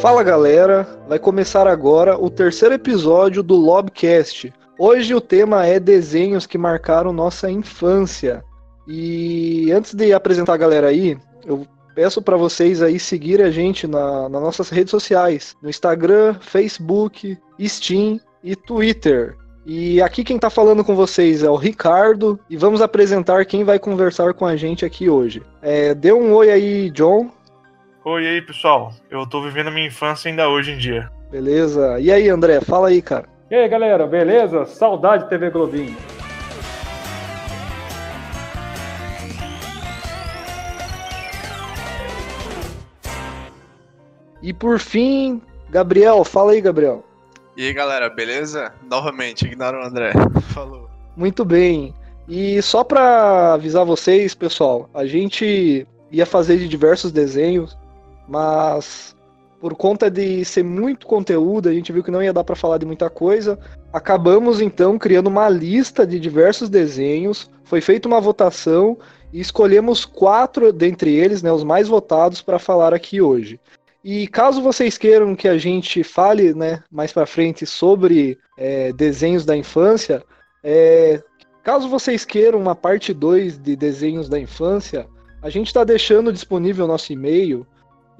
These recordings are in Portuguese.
Fala galera, vai começar agora o terceiro episódio do Lobcast. Hoje o tema é desenhos que marcaram nossa infância. E antes de apresentar a galera aí, eu peço para vocês aí seguir a gente na, nas nossas redes sociais, no Instagram, Facebook, Steam e Twitter. E aqui quem tá falando com vocês é o Ricardo e vamos apresentar quem vai conversar com a gente aqui hoje. É, dê um oi aí, John. Oi, aí, pessoal. Eu tô vivendo a minha infância ainda hoje em dia. Beleza. E aí, André, fala aí, cara. E aí, galera, beleza? Saudade TV Globinho. E por fim, Gabriel, fala aí, Gabriel. E aí, galera, beleza? Novamente, ignora o André. Falou. Muito bem. E só para avisar vocês, pessoal, a gente ia fazer de diversos desenhos, mas por conta de ser muito conteúdo, a gente viu que não ia dar para falar de muita coisa. Acabamos então criando uma lista de diversos desenhos. Foi feita uma votação e escolhemos quatro dentre eles, né, os mais votados, para falar aqui hoje. E caso vocês queiram que a gente fale né, mais para frente sobre é, desenhos da infância, é, caso vocês queiram uma parte 2 de desenhos da infância, a gente está deixando disponível nosso e-mail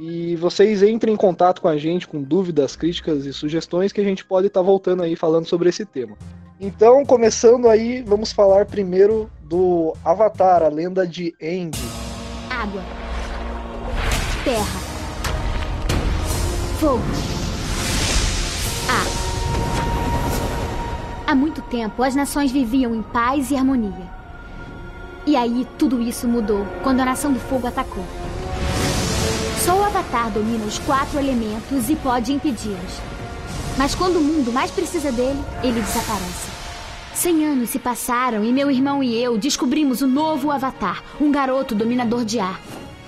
e vocês entrem em contato com a gente com dúvidas, críticas e sugestões que a gente pode estar tá voltando aí falando sobre esse tema. Então, começando aí, vamos falar primeiro do Avatar, a lenda de Aang. Água. Terra Fogo. Ar. Há muito tempo, as nações viviam em paz e harmonia. E aí, tudo isso mudou quando a Nação do Fogo atacou. Só o Avatar domina os quatro elementos e pode impedi-los. Mas quando o mundo mais precisa dele, ele desaparece. Cem anos se passaram e meu irmão e eu descobrimos o novo Avatar, um garoto dominador de ar.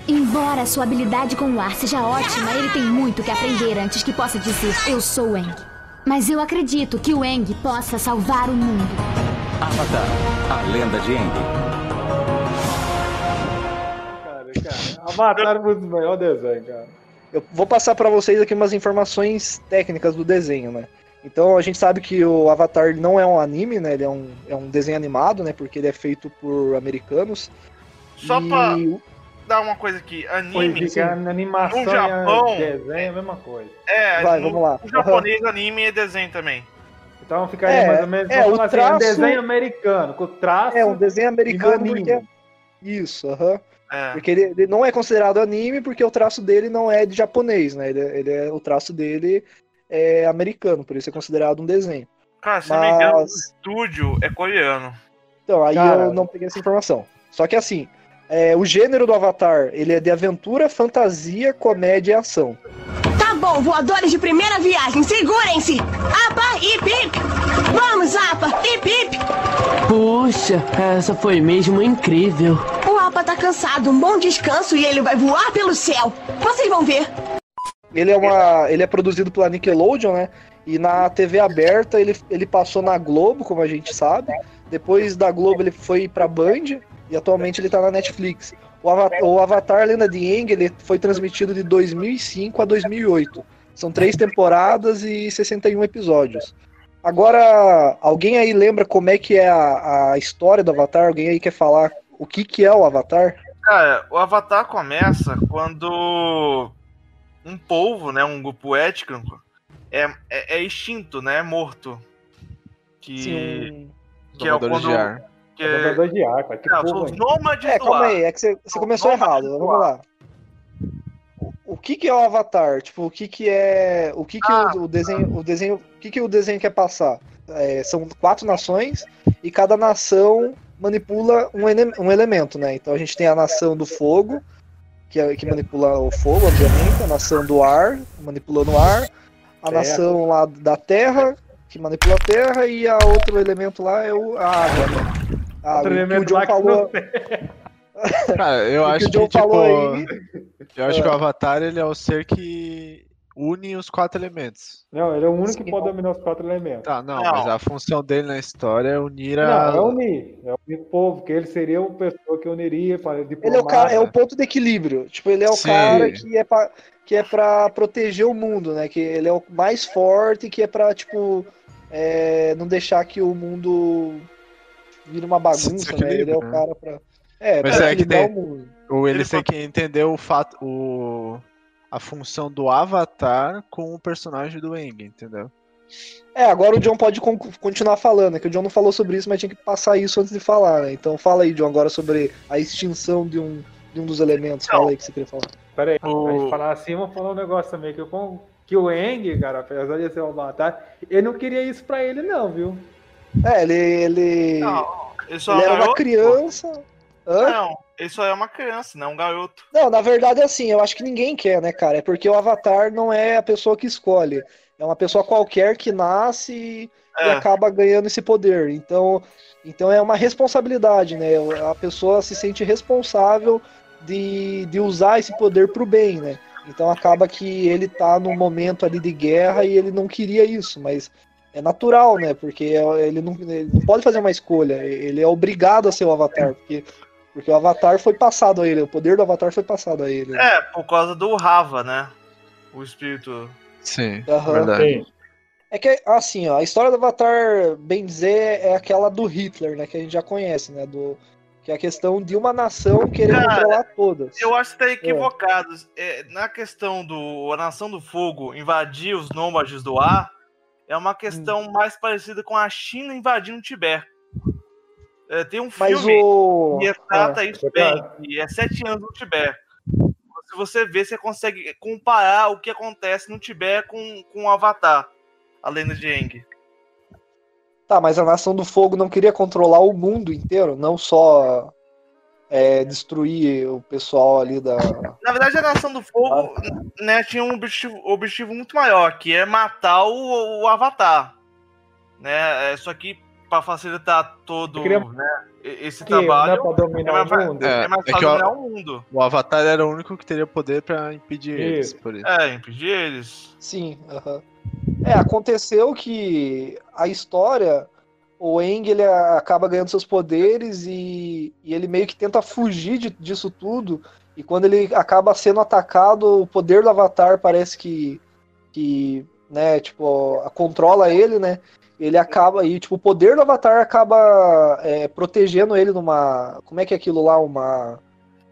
Embora sua habilidade com o ar seja ótima, ele tem muito que aprender antes que possa dizer eu sou Eng. Mas eu acredito que o Eng possa salvar o mundo. Avatar, a lenda de Eng. Cara, Avatar é muito melhor desenho, cara. Eu vou passar para vocês aqui umas informações técnicas do desenho, né? Então a gente sabe que o Avatar não é um anime, né? Ele é um, é um desenho animado, né? Porque ele é feito por americanos. Só e... pra dar uma coisa aqui. Anime. Sim, animação no Japão, e desenho é a mesma coisa. É, Vai, no, vamos lá. O japonês, anime e desenho também. Então ficaria É, mais ou menos. é, vamos o assim, traço- um desenho americano, com traço. É um desenho americano porque é... Isso, aham. É. Porque ele, ele não é considerado anime porque o traço dele não é de japonês, né? Ele, é- ele é, o traço dele é americano, por isso é considerado um desenho. Cara, se não me engano, o Mas- estúdio é coreano. Então, aí Cara. eu não peguei essa informação. Só que assim, é, o gênero do Avatar, ele é de aventura, fantasia, comédia e ação. Bom, voadores de primeira viagem, segurem-se! Apa e pip! Vamos, Apa e pip! Puxa, essa foi mesmo incrível. O Apa tá cansado, um bom descanso e ele vai voar pelo céu. Vocês vão ver. Ele é, uma, ele é produzido pela Nickelodeon, né? E na TV aberta ele, ele passou na Globo, como a gente sabe. Depois da Globo ele foi pra Band e atualmente ele tá na Netflix. O Avatar, o Avatar Lenda de Aang ele foi transmitido de 2005 a 2008. São três temporadas e 61 episódios. Agora, alguém aí lembra como é que é a, a história do Avatar? Alguém aí quer falar o que, que é o Avatar? Cara, o Avatar começa quando um povo, né, um grupo étnico, é, é, é extinto, né, é morto. Que, Sim, que é quando... de ar. Que É é, jogador de ar, cara. Que não, porra, os nômades É, do calma ar. aí, é que você, você começou errado. Vamos lá. O- O que, que é o Avatar? Tipo, o que, que é. O que, que Ah. o, o desenho. O desenho. O que, que o desenho quer passar? É, são quatro nações e cada nação manipula um, um elemento, né? Então a gente tem a nação do fogo, que, é, que manipula o fogo, obviamente, a nação do ar, manipulando o ar, a Terra. nação lá da terra, que manipula a terra, e a outro elemento lá é o, a água, né? Ah, o que o John que falou, não. Cara, eu o que acho o John que, tipo. falou aí. Eu acho É. que o Avatar ele é o ser que une os quatro elementos. Não, ele é o único Sim, que pode não. dominar os quatro elementos. Tá, não, Não. mas a função dele na história é unir Não, a. é unir. É unir o povo, que ele seria uma pessoa que uniria para Ele é o cara, é o ponto de equilíbrio. Tipo, ele é o Sim. cara que é pra, que é pra proteger o mundo, né? Que ele é o mais forte, que é pra, tipo, é, não deixar que o mundo vire uma bagunça, né? Ele é o né? cara pra. É, Mas pra é que tem- o. Ou eles Ele têm que entender o fato. O... A função do Avatar com o personagem do Eng, entendeu? É, agora o John pode con- continuar falando, é que o John não falou sobre isso, mas tinha que passar isso antes de falar, né? Então fala aí, John, agora sobre a extinção de um, de um dos elementos. Fala aí que você queria falar. Pera aí, O- a gente falar assim, vamos falar um negócio também, que, eu, com- que o Eng, cara, apesar de ser um avatar, ele não queria isso pra ele não, viu? É, ele. Ele, Não, ele só ele é um era uma garoto. criança. Hã? Não, ele só é uma criança, não um garoto. Não, na verdade é assim, eu acho que ninguém quer, né, cara? É porque o Avatar não é a pessoa que escolhe. É uma pessoa qualquer que nasce e, e É. acaba ganhando esse poder. Então, então é uma responsabilidade, né? A pessoa se sente responsável de, de usar esse poder pro bem, né? Então acaba que ele tá num momento ali de guerra e ele não queria isso, mas é natural, né? Porque ele não, ele não pode fazer uma escolha, ele é obrigado a ser o Avatar, porque, porque o Avatar foi passado a ele, o poder do Avatar foi passado a ele. É, por causa do Rava, né? O espírito. Sim, Aham. verdade. É que, assim, ó, a história do Avatar, bem dizer, é aquela do Hitler, né? Que a gente já conhece, né? Do, que é a questão de uma nação querer Cara, controlar todas. Eu acho que tá equivocado. É, na questão do a Nação do Fogo invadir os nômades do ar, é uma questão Hum. mais parecida com a China invadindo o Tibete. É, tem um Mas filme o. que retrata Ah, isso é bem, verdade. e é sete anos no Tibete. Se você ver, você consegue comparar o que acontece no Tibete com, com o Avatar, a lenda de Aang. Tá, mas a Nação do Fogo não queria controlar o mundo inteiro, não só é, destruir o pessoal ali da. Na verdade, a Nação do Fogo né, tinha um objetivo, objetivo muito maior, que é matar o, o Avatar. Né? É, só que para facilitar todo queria- né, e- esse Que não é trabalho, pra dominar é mais, o mundo. é, É, mais é dominar o mundo. O Avatar era o único que teria poder pra impedir eles, Isso. por isso. É, impedir eles. Sim, aham. É, aconteceu que a história, o Aang ele acaba ganhando seus poderes e, e ele meio que tenta fugir de- disso tudo. E quando ele acaba sendo atacado, o poder do Avatar parece que, que né, tipo, controla ele, né? Ele acaba e tipo o poder do Avatar acaba é, protegendo ele numa, como é que é aquilo lá, uma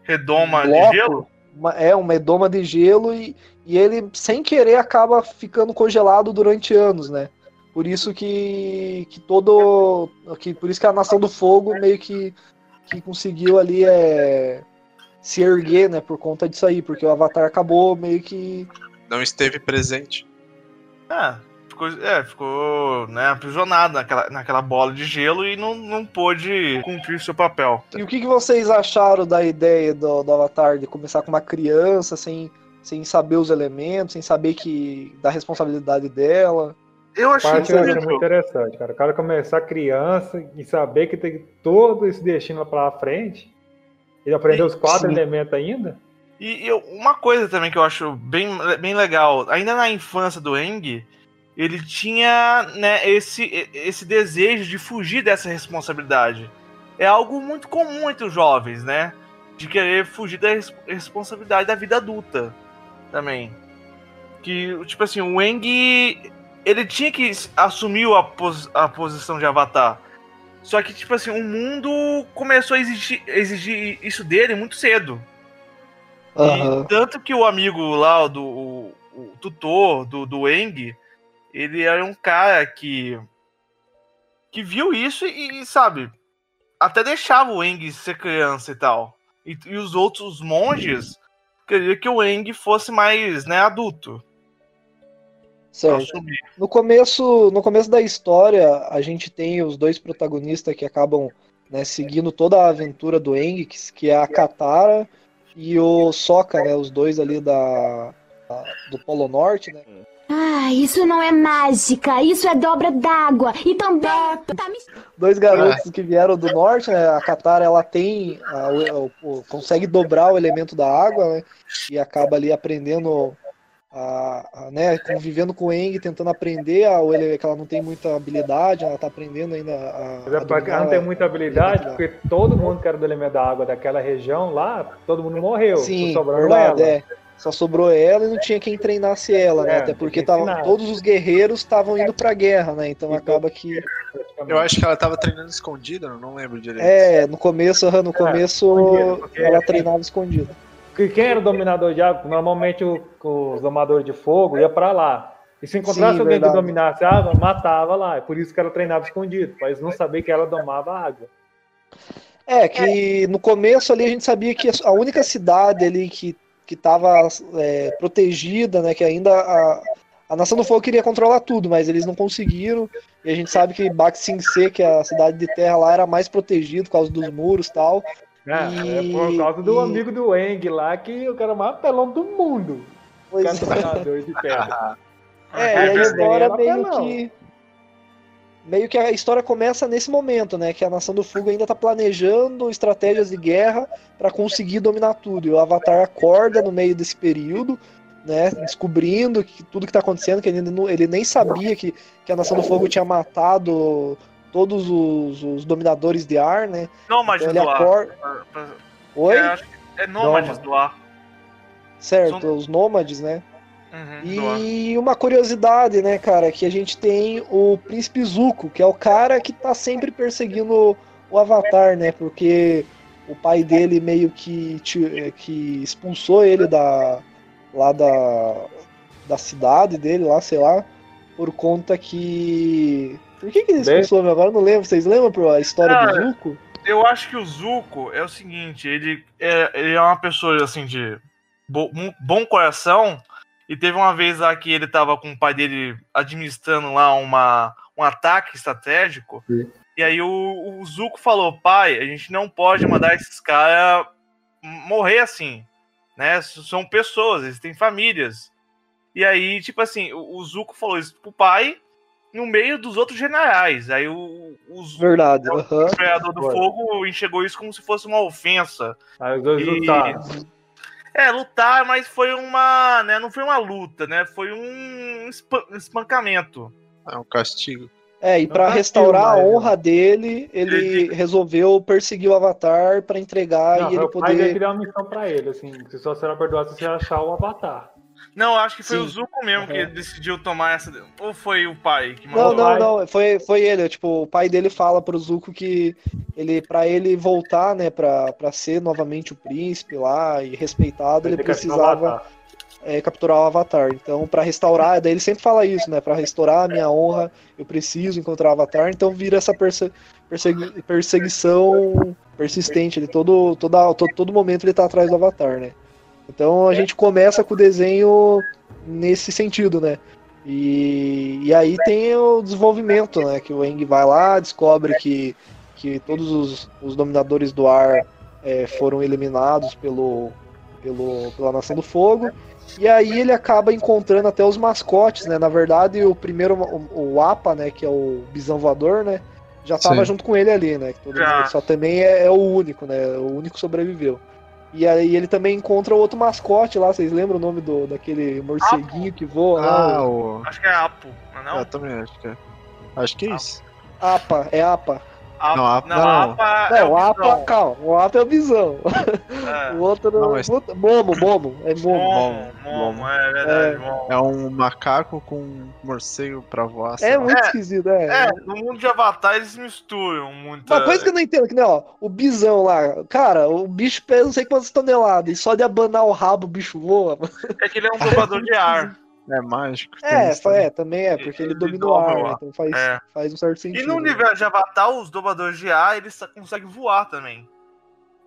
Redoma bloco, de gelo. uma- é, uma edoma de gelo e, e ele, sem querer, acaba ficando congelado durante anos, né? Por isso que, que todo. Que, por isso que a Nação do Fogo meio que, que conseguiu ali é, se erguer, né? Por conta disso aí, porque o Avatar acabou meio que. Não esteve presente. É, ficou, é, ficou né, aprisionado naquela, naquela bola de gelo e não, não pôde cumprir seu papel. E o que, que vocês acharam da ideia do, do Avatar de começar com uma criança sem, sem saber os elementos, sem saber que da responsabilidade dela? Eu achei parte eu muito interessante, cara. O cara começar criança e saber que tem todo esse destino lá pra frente. Ele aprendeu os quatro Sim. elementos ainda. E eu- uma coisa também que eu acho bem, bem legal, ainda na infância do Eng, ele tinha né, esse, esse desejo de fugir dessa responsabilidade. É algo muito comum entre os jovens, né? De querer fugir da res- responsabilidade da vida adulta também. Que, tipo assim, o Eng, ele tinha que assumir a, pos- a posição de avatar. Só que, tipo assim, o mundo começou a exigir, exigir isso dele muito cedo. E Aham. tanto que o amigo lá, do, o, o tutor do, do Eng, ele era um cara que. que viu isso e, sabe, até deixava o Eng ser criança e tal. E, e os outros monges queriam que o Eng fosse mais, né, adulto. Certo. No começo, no começo da história, a gente tem os dois protagonistas que acabam né, seguindo toda a aventura do Eng, que, é a Katara e o Sokka, né, os dois ali da, da- do Polo Norte, né? Ah, isso não é mágica, isso é dobra d'água. E também. Tá me... Dois garotos que vieram do norte, né? A Katara ela tem, a- o- o- consegue dobrar o elemento da água, né? E acaba ali aprendendo a, a, né, convivendo com o Eng, tentando aprender, a, ou ele, que ela não tem muita habilidade, ela tá aprendendo ainda a. Mas é a porque ela não tem muita habilidade, porque todo mundo que era do elemento da água daquela região lá, todo mundo morreu. Sim, sobrou verdade, ela. é. Só sobrou ela e não tinha quem treinasse ela, né? É, Até porque tava, todos os guerreiros estavam indo pra guerra, né? Então acaba que. Eu acho que ela tava treinando escondida, não, lembro direito. É, no começo, no começo escondido, porque- ela treinava escondida. Porque quem era o dominador de água? Normalmente o- os domadores de fogo ia pra lá. E se encontrasse Sim, alguém verdade. que dominasse a água, matava lá. É por isso que ela treinava escondido, pra eles não saber que ela domava a água. É, que no começo ali a gente sabia que a única cidade ali que, que tava é, protegida, né? Que ainda a, a Nação do Fogo queria controlar tudo, mas eles não conseguiram. E a gente sabe que Bac Sing Se, que é a cidade de terra lá, era mais protegido por causa dos muros e tal. É, E- é por causa do e- amigo do Eng lá, que o cara mais pelão do mundo. O Pois cara é. de terra. É, Ah, e a é, história era meio que. Meio que a história começa nesse momento, né? Que a Nação do Fogo ainda tá planejando estratégias de guerra para conseguir dominar tudo. E o Avatar acorda no meio desse período, né? Descobrindo que tudo que tá acontecendo, que ele, ele nem sabia que, que a Nação do Fogo tinha matado todos os, os dominadores de ar, né? Nômades Então do ar. acorda. Pra- pra- Oi? É, é nômades Nômade. do ar. Certo, são- os nômades, né? Uhum, ar. E uma curiosidade, né, cara, que a gente tem o Príncipe Zuko, que é o cara que tá sempre perseguindo o Avatar, né? Porque o pai dele meio que, eh, que expulsou ele da lá da, da cidade dele, lá, sei lá, por conta que. Por que, que ele Bem- expulsou? Agora eu não lembro. Vocês lembram a história do Zuko? Eu acho que o Zuko é o seguinte, ele é, ele é uma pessoa assim de bo- um bom coração e teve uma vez lá que ele tava com o pai dele administrando lá uma, um ataque estratégico Sim. e aí o, o Zuko falou, pai, a gente não pode mandar esses caras morrer assim, né? São pessoas, eles têm famílias. E aí, tipo assim, o, o Zuko falou isso pro pai no meio dos outros generais. Aí o, o Zuko Verdade. o Imperador do Foi. Fogo enxergou isso como se fosse uma ofensa. Aí os dois E- lutaram. É, lutar, mas foi uma. Né, não foi uma luta, né? Foi um espa- espancamento. É um castigo. É, e pra tá restaurar a filmado, honra dele, ele Ele- resolveu perseguir o Avatar pra entregar Não, e ele o pai dele que poder. deu uma missão pra ele, assim, se só será perdoado se você achar o Avatar. Não, acho que foi Sim. o Zuko mesmo que Uhum. decidiu tomar essa. Ou foi o pai que Não, mandou? não, pai. não, foi, foi ele. Tipo, o pai dele fala pro Zuko que ele, para ele voltar, né, pra, pra ser novamente o príncipe lá e respeitado, ele que o precisava é, capturar o Avatar. Então, pra restaurar, daí ele sempre fala isso, né, Pra restaurar a minha honra, eu preciso encontrar o Avatar. Então vira essa perse- persegui- perseguição persistente. Ele todo, toda, todo, todo momento ele tá atrás do Avatar, né? Então a gente começa com o desenho nesse sentido, né? E, e aí tem o desenvolvimento, né? Que o Eng vai lá, descobre que, que todos os, os dominadores do ar é, foram eliminados pelo, pelo, pela Nação do Fogo. E aí ele acaba encontrando até os mascotes, né? Na verdade, o primeiro, o, o Apa, né? Que é o bisão voador, né? Já tava Sim. junto com ele ali, né? que todo mundo- só também é, é o único, né? O único sobreviveu. E aí ele também encontra outro mascote lá, vocês lembram o nome do, daquele morceguinho que voa lá? Ah, o- o. Acho que é Apo, não é não? Eu também acho que é. Acho que é isso. Apa, é Apa. Não, Apo não, não. Apa é o Apa, Visão. calma, o Apa é o bisão. É. O outro Não, mas- Momo, Momo, é Momo. Momo, Momo, é verdade, Momo. É um macaco com um morcego pra voar. É muito É, esquisito, é. É, no mundo de Avatar eles misturam muito. Uma coisa que eu não entendo, que nem, ó, o bisão lá, cara, o bicho pesa não sei quantas toneladas, e só de abanar o rabo o bicho voa. mano. É que ele é um dublador de ar. É mágico. É, isso também. é, também é, porque ele Ele domina o ar, né, então faz, É. faz um certo E sentido. no né? universo de Avatar, os dubladores de ar, eles conseguem voar também.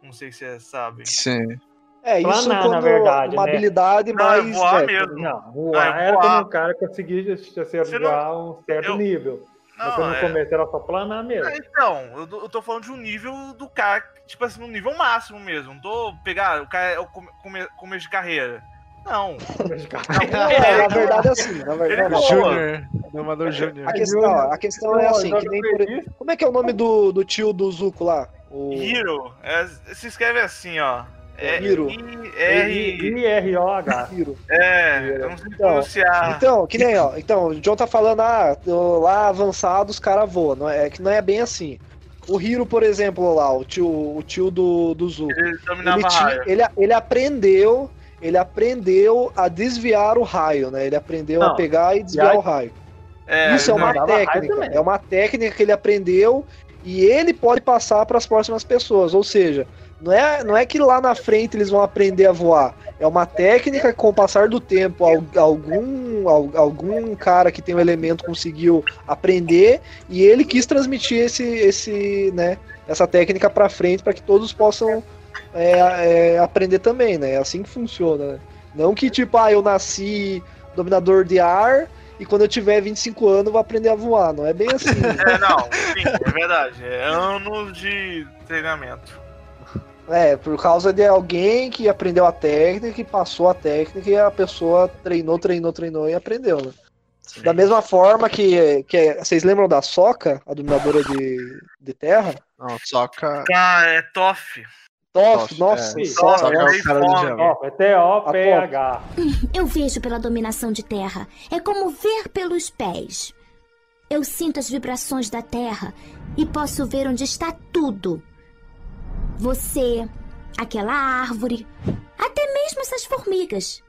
Não sei se você sabe. Sim. É, isso Planar, quando na verdade, uma né? habilidade Não, é mais... voar é, mesmo. Não, Ah, voar é era voar. quando o cara conseguia acertar um certo eu- nível. Mas Não, quando no é. começo era só planar mesmo. É, Então, eu, tô- eu tô falando de um nível do cara, tipo assim, no nível máximo mesmo. Não tô pegar o cara é o come, come- começo de carreira. Não. É, na verdade é assim, na verdade. Ele não. voa. Júnior. Domador Júnior. A questão, a questão é assim, que nem por... Como é que é o nome do, do tio do Zuko lá? O... Hero, é, se escreve assim, ó. É, Hiro. R. I-R-O-H. Hiro. É, eu não sei Então, pronunciar. Então, que nem, ó. Então, o John tá falando, ah, do- lá avançado os caras voam. Não é, é que não é bem assim. O Hiro, por exemplo, lá, o tio, o tio do, do Zuko. Ele Ele, tinha- ele, ele aprendeu. Ele aprendeu a desviar o raio, né? Ele aprendeu a Não, pegar e desviar aí- o raio. É, Isso é uma técnica. É uma técnica que ele aprendeu e ele pode passar para as próximas pessoas. Ou seja, não é, não é que lá na frente eles vão aprender a voar. É uma técnica que, com o passar do tempo, al- algum, al- algum cara que tem um elemento conseguiu aprender e ele quis transmitir esse, esse, né, essa técnica para frente para que todos possam é, é, aprender também, né? É assim que funciona. né? Não que tipo, ah, eu nasci dominador de ar e quando eu tiver 25 anos eu vou aprender a voar. Não é bem assim. né? É, não, sim, é verdade. É anos de treinamento. É, por causa de alguém que aprendeu a técnica, que passou a técnica e a pessoa treinou, treinou, treinou e aprendeu, né? Da mesma forma que, que vocês lembram da Soca, a dominadora de, de terra? Não, soca. Cara, é Toff. Toff, Toff, nossa, é. Soca, Soca é nossa. o cara do. Ó, é T-O-P-H. Eu vejo pela dominação de terra. É como ver pelos pés. Eu sinto as vibrações da terra e posso ver onde está tudo. Você, aquela árvore, até mesmo essas formigas.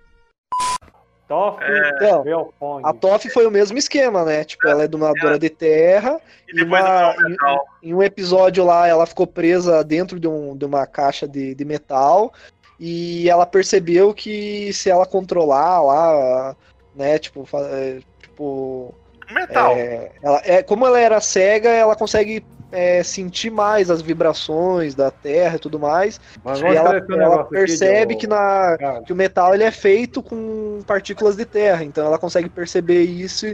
Toff Então, Belfong. A Toff foi o mesmo esquema, né? Tipo, ela é dominadora de terra E e uma, metal. em um episódio lá ela ficou presa dentro de, um, de uma caixa de, de metal e ela percebeu que se ela controlar lá, né, tipo, fa- é, tipo Metal. é, ela, é, como ela era cega, ela consegue é, sentir mais as vibrações da terra e tudo mais. Mas E ela, ela percebe que, na, Cara, que o metal ele é feito com partículas de terra, então ela consegue perceber isso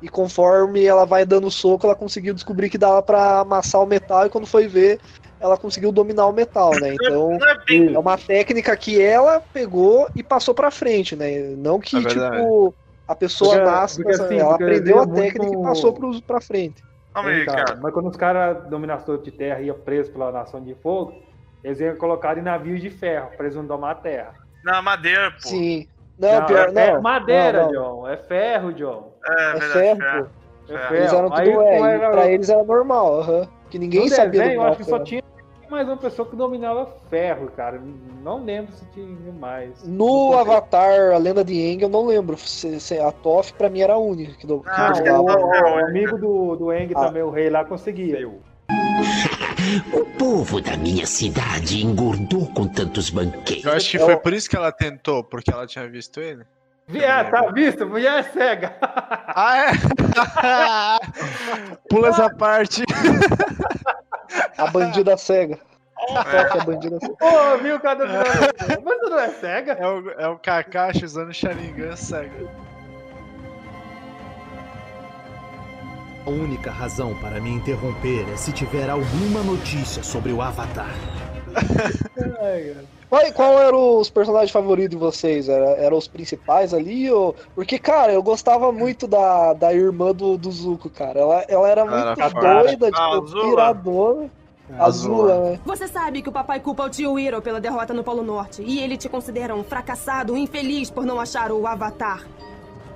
e conforme ela vai dando soco, ela conseguiu descobrir que dava pra amassar o metal e quando foi ver, ela conseguiu dominar o metal, né? Então é é uma técnica que ela pegou e passou pra frente, né? Não que É tipo a pessoa Porque- nasce, porque, nessa- assim, ela aprendeu a é muito- técnica e passou pra frente. Calma aí, cara. Mas quando os caras dominadores de terra iam presos pela nação de fogo, eles iam colocar em navios de ferro, pra eles não domar a terra. Na madeira, pô. Sim. Não, pior, é não. madeira, não, não. John. É ferro, John. É, É verdade. ferro, ferro. pô. É Ferro. Eles eram Aí, tudo, era- pra eles era normal, aham. Que ninguém no sabia desenho, eu acho que só ferro. tinha mais uma pessoa que dominava ferro, cara. Não lembro se tinha mais. No. Avatar, a lenda de Aang, eu não lembro. Se, se a Toph, pra mim, era a única que, do, Ah, Não, dominava. o, o amigo do, do Eng Ah. também, o rei lá, conseguia. O povo da minha cidade engordou com tantos banquetes. Eu acho que É foi por isso que ela tentou, porque ela tinha visto ele. Vier, tá visto? Mulher é cega. Ah, é? Pula essa parte. A bandida cega. É a bandida cega. Ô, viu o cara? Mas tu não é cega? É o, é o Kakashi usando Sharingan cego. A única razão para me interromper é se tiver alguma notícia sobre o Avatar. Qual, qual eram os personagens favoritos de vocês? Era, eram os principais ali? Ou... Porque, cara, eu gostava muito da, da irmã do, do Zuko, cara. Ela, ela era muito era doida, Ah, tipo, Azula. piradona. Azula, né? Você sabe que o papai culpa o tio Hiro pela derrota no Polo Norte. E ele te considera um fracassado, infeliz por não achar o Avatar.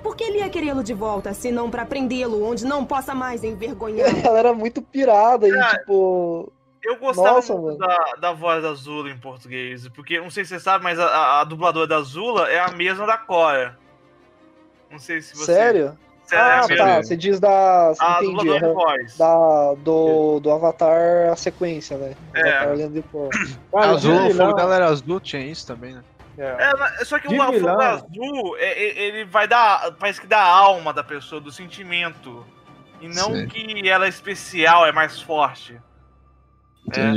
Por que ele ia querê-lo de volta, se não pra prendê-lo, onde não possa mais envergonhar? Ela era muito pirada e, Cara, tipo. Eu gostava Nossa, muito da, da voz da Zula em português, porque não sei se você sabe, mas a, a- dubladora da Zula é a mesma da Cora. Não sei se você. Sério? Sério, é Ah, a tá. Você diz da. A Entendi. aham. voz. Da, do, do Avatar a sequência, né? É. Avatar Korra. Cara, azul, o fogo dela era azul, tinha isso também, né? É. É, só que De o, o fogo azul, é- é- ele vai dar. Parece que dá a alma da pessoa, do sentimento. E não Sim. que ela é especial, é mais forte.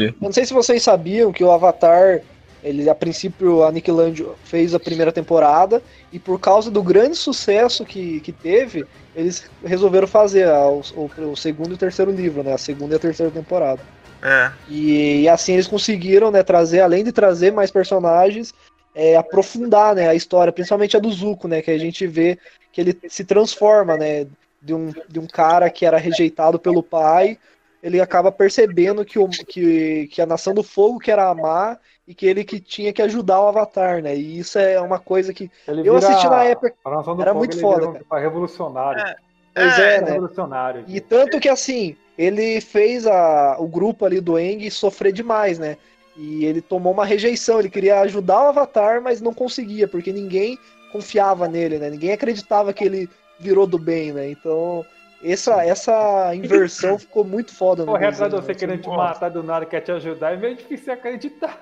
Eu não sei se vocês sabiam que o Avatar, ele a princípio a Nickelodeon fez a primeira temporada e por causa do grande sucesso que, que teve, eles resolveram fazer a- o, o- o segundo e o terceiro livro, né? A segunda e a terceira temporada. É. E, e assim eles conseguiram, né, trazer, além de trazer mais personagens, é, aprofundar, né, a história, principalmente a do Zuko, né, que a gente vê que ele se transforma, né, de um, de um cara que era rejeitado pelo pai ele acaba percebendo que, o, que, que a Nação do Fogo quer amar e que ele que tinha que ajudar o Avatar, né? E isso é uma coisa que Ele eu assisti na época, a Nação do era Fogo, muito ele foda, vira um cara. tipo, revolucionário. Pois é, né? Revolucionário. E tanto que assim, ele fez a, o grupo ali do Eng sofrer demais, né? E ele tomou uma rejeição, ele queria ajudar o Avatar, mas não conseguia, porque ninguém confiava nele, né? Ninguém acreditava que ele virou do bem, né? Então, essa, essa inversão ficou muito foda Correr atrás de você querendo te matar do nada, quer te ajudar, é meio difícil acreditar.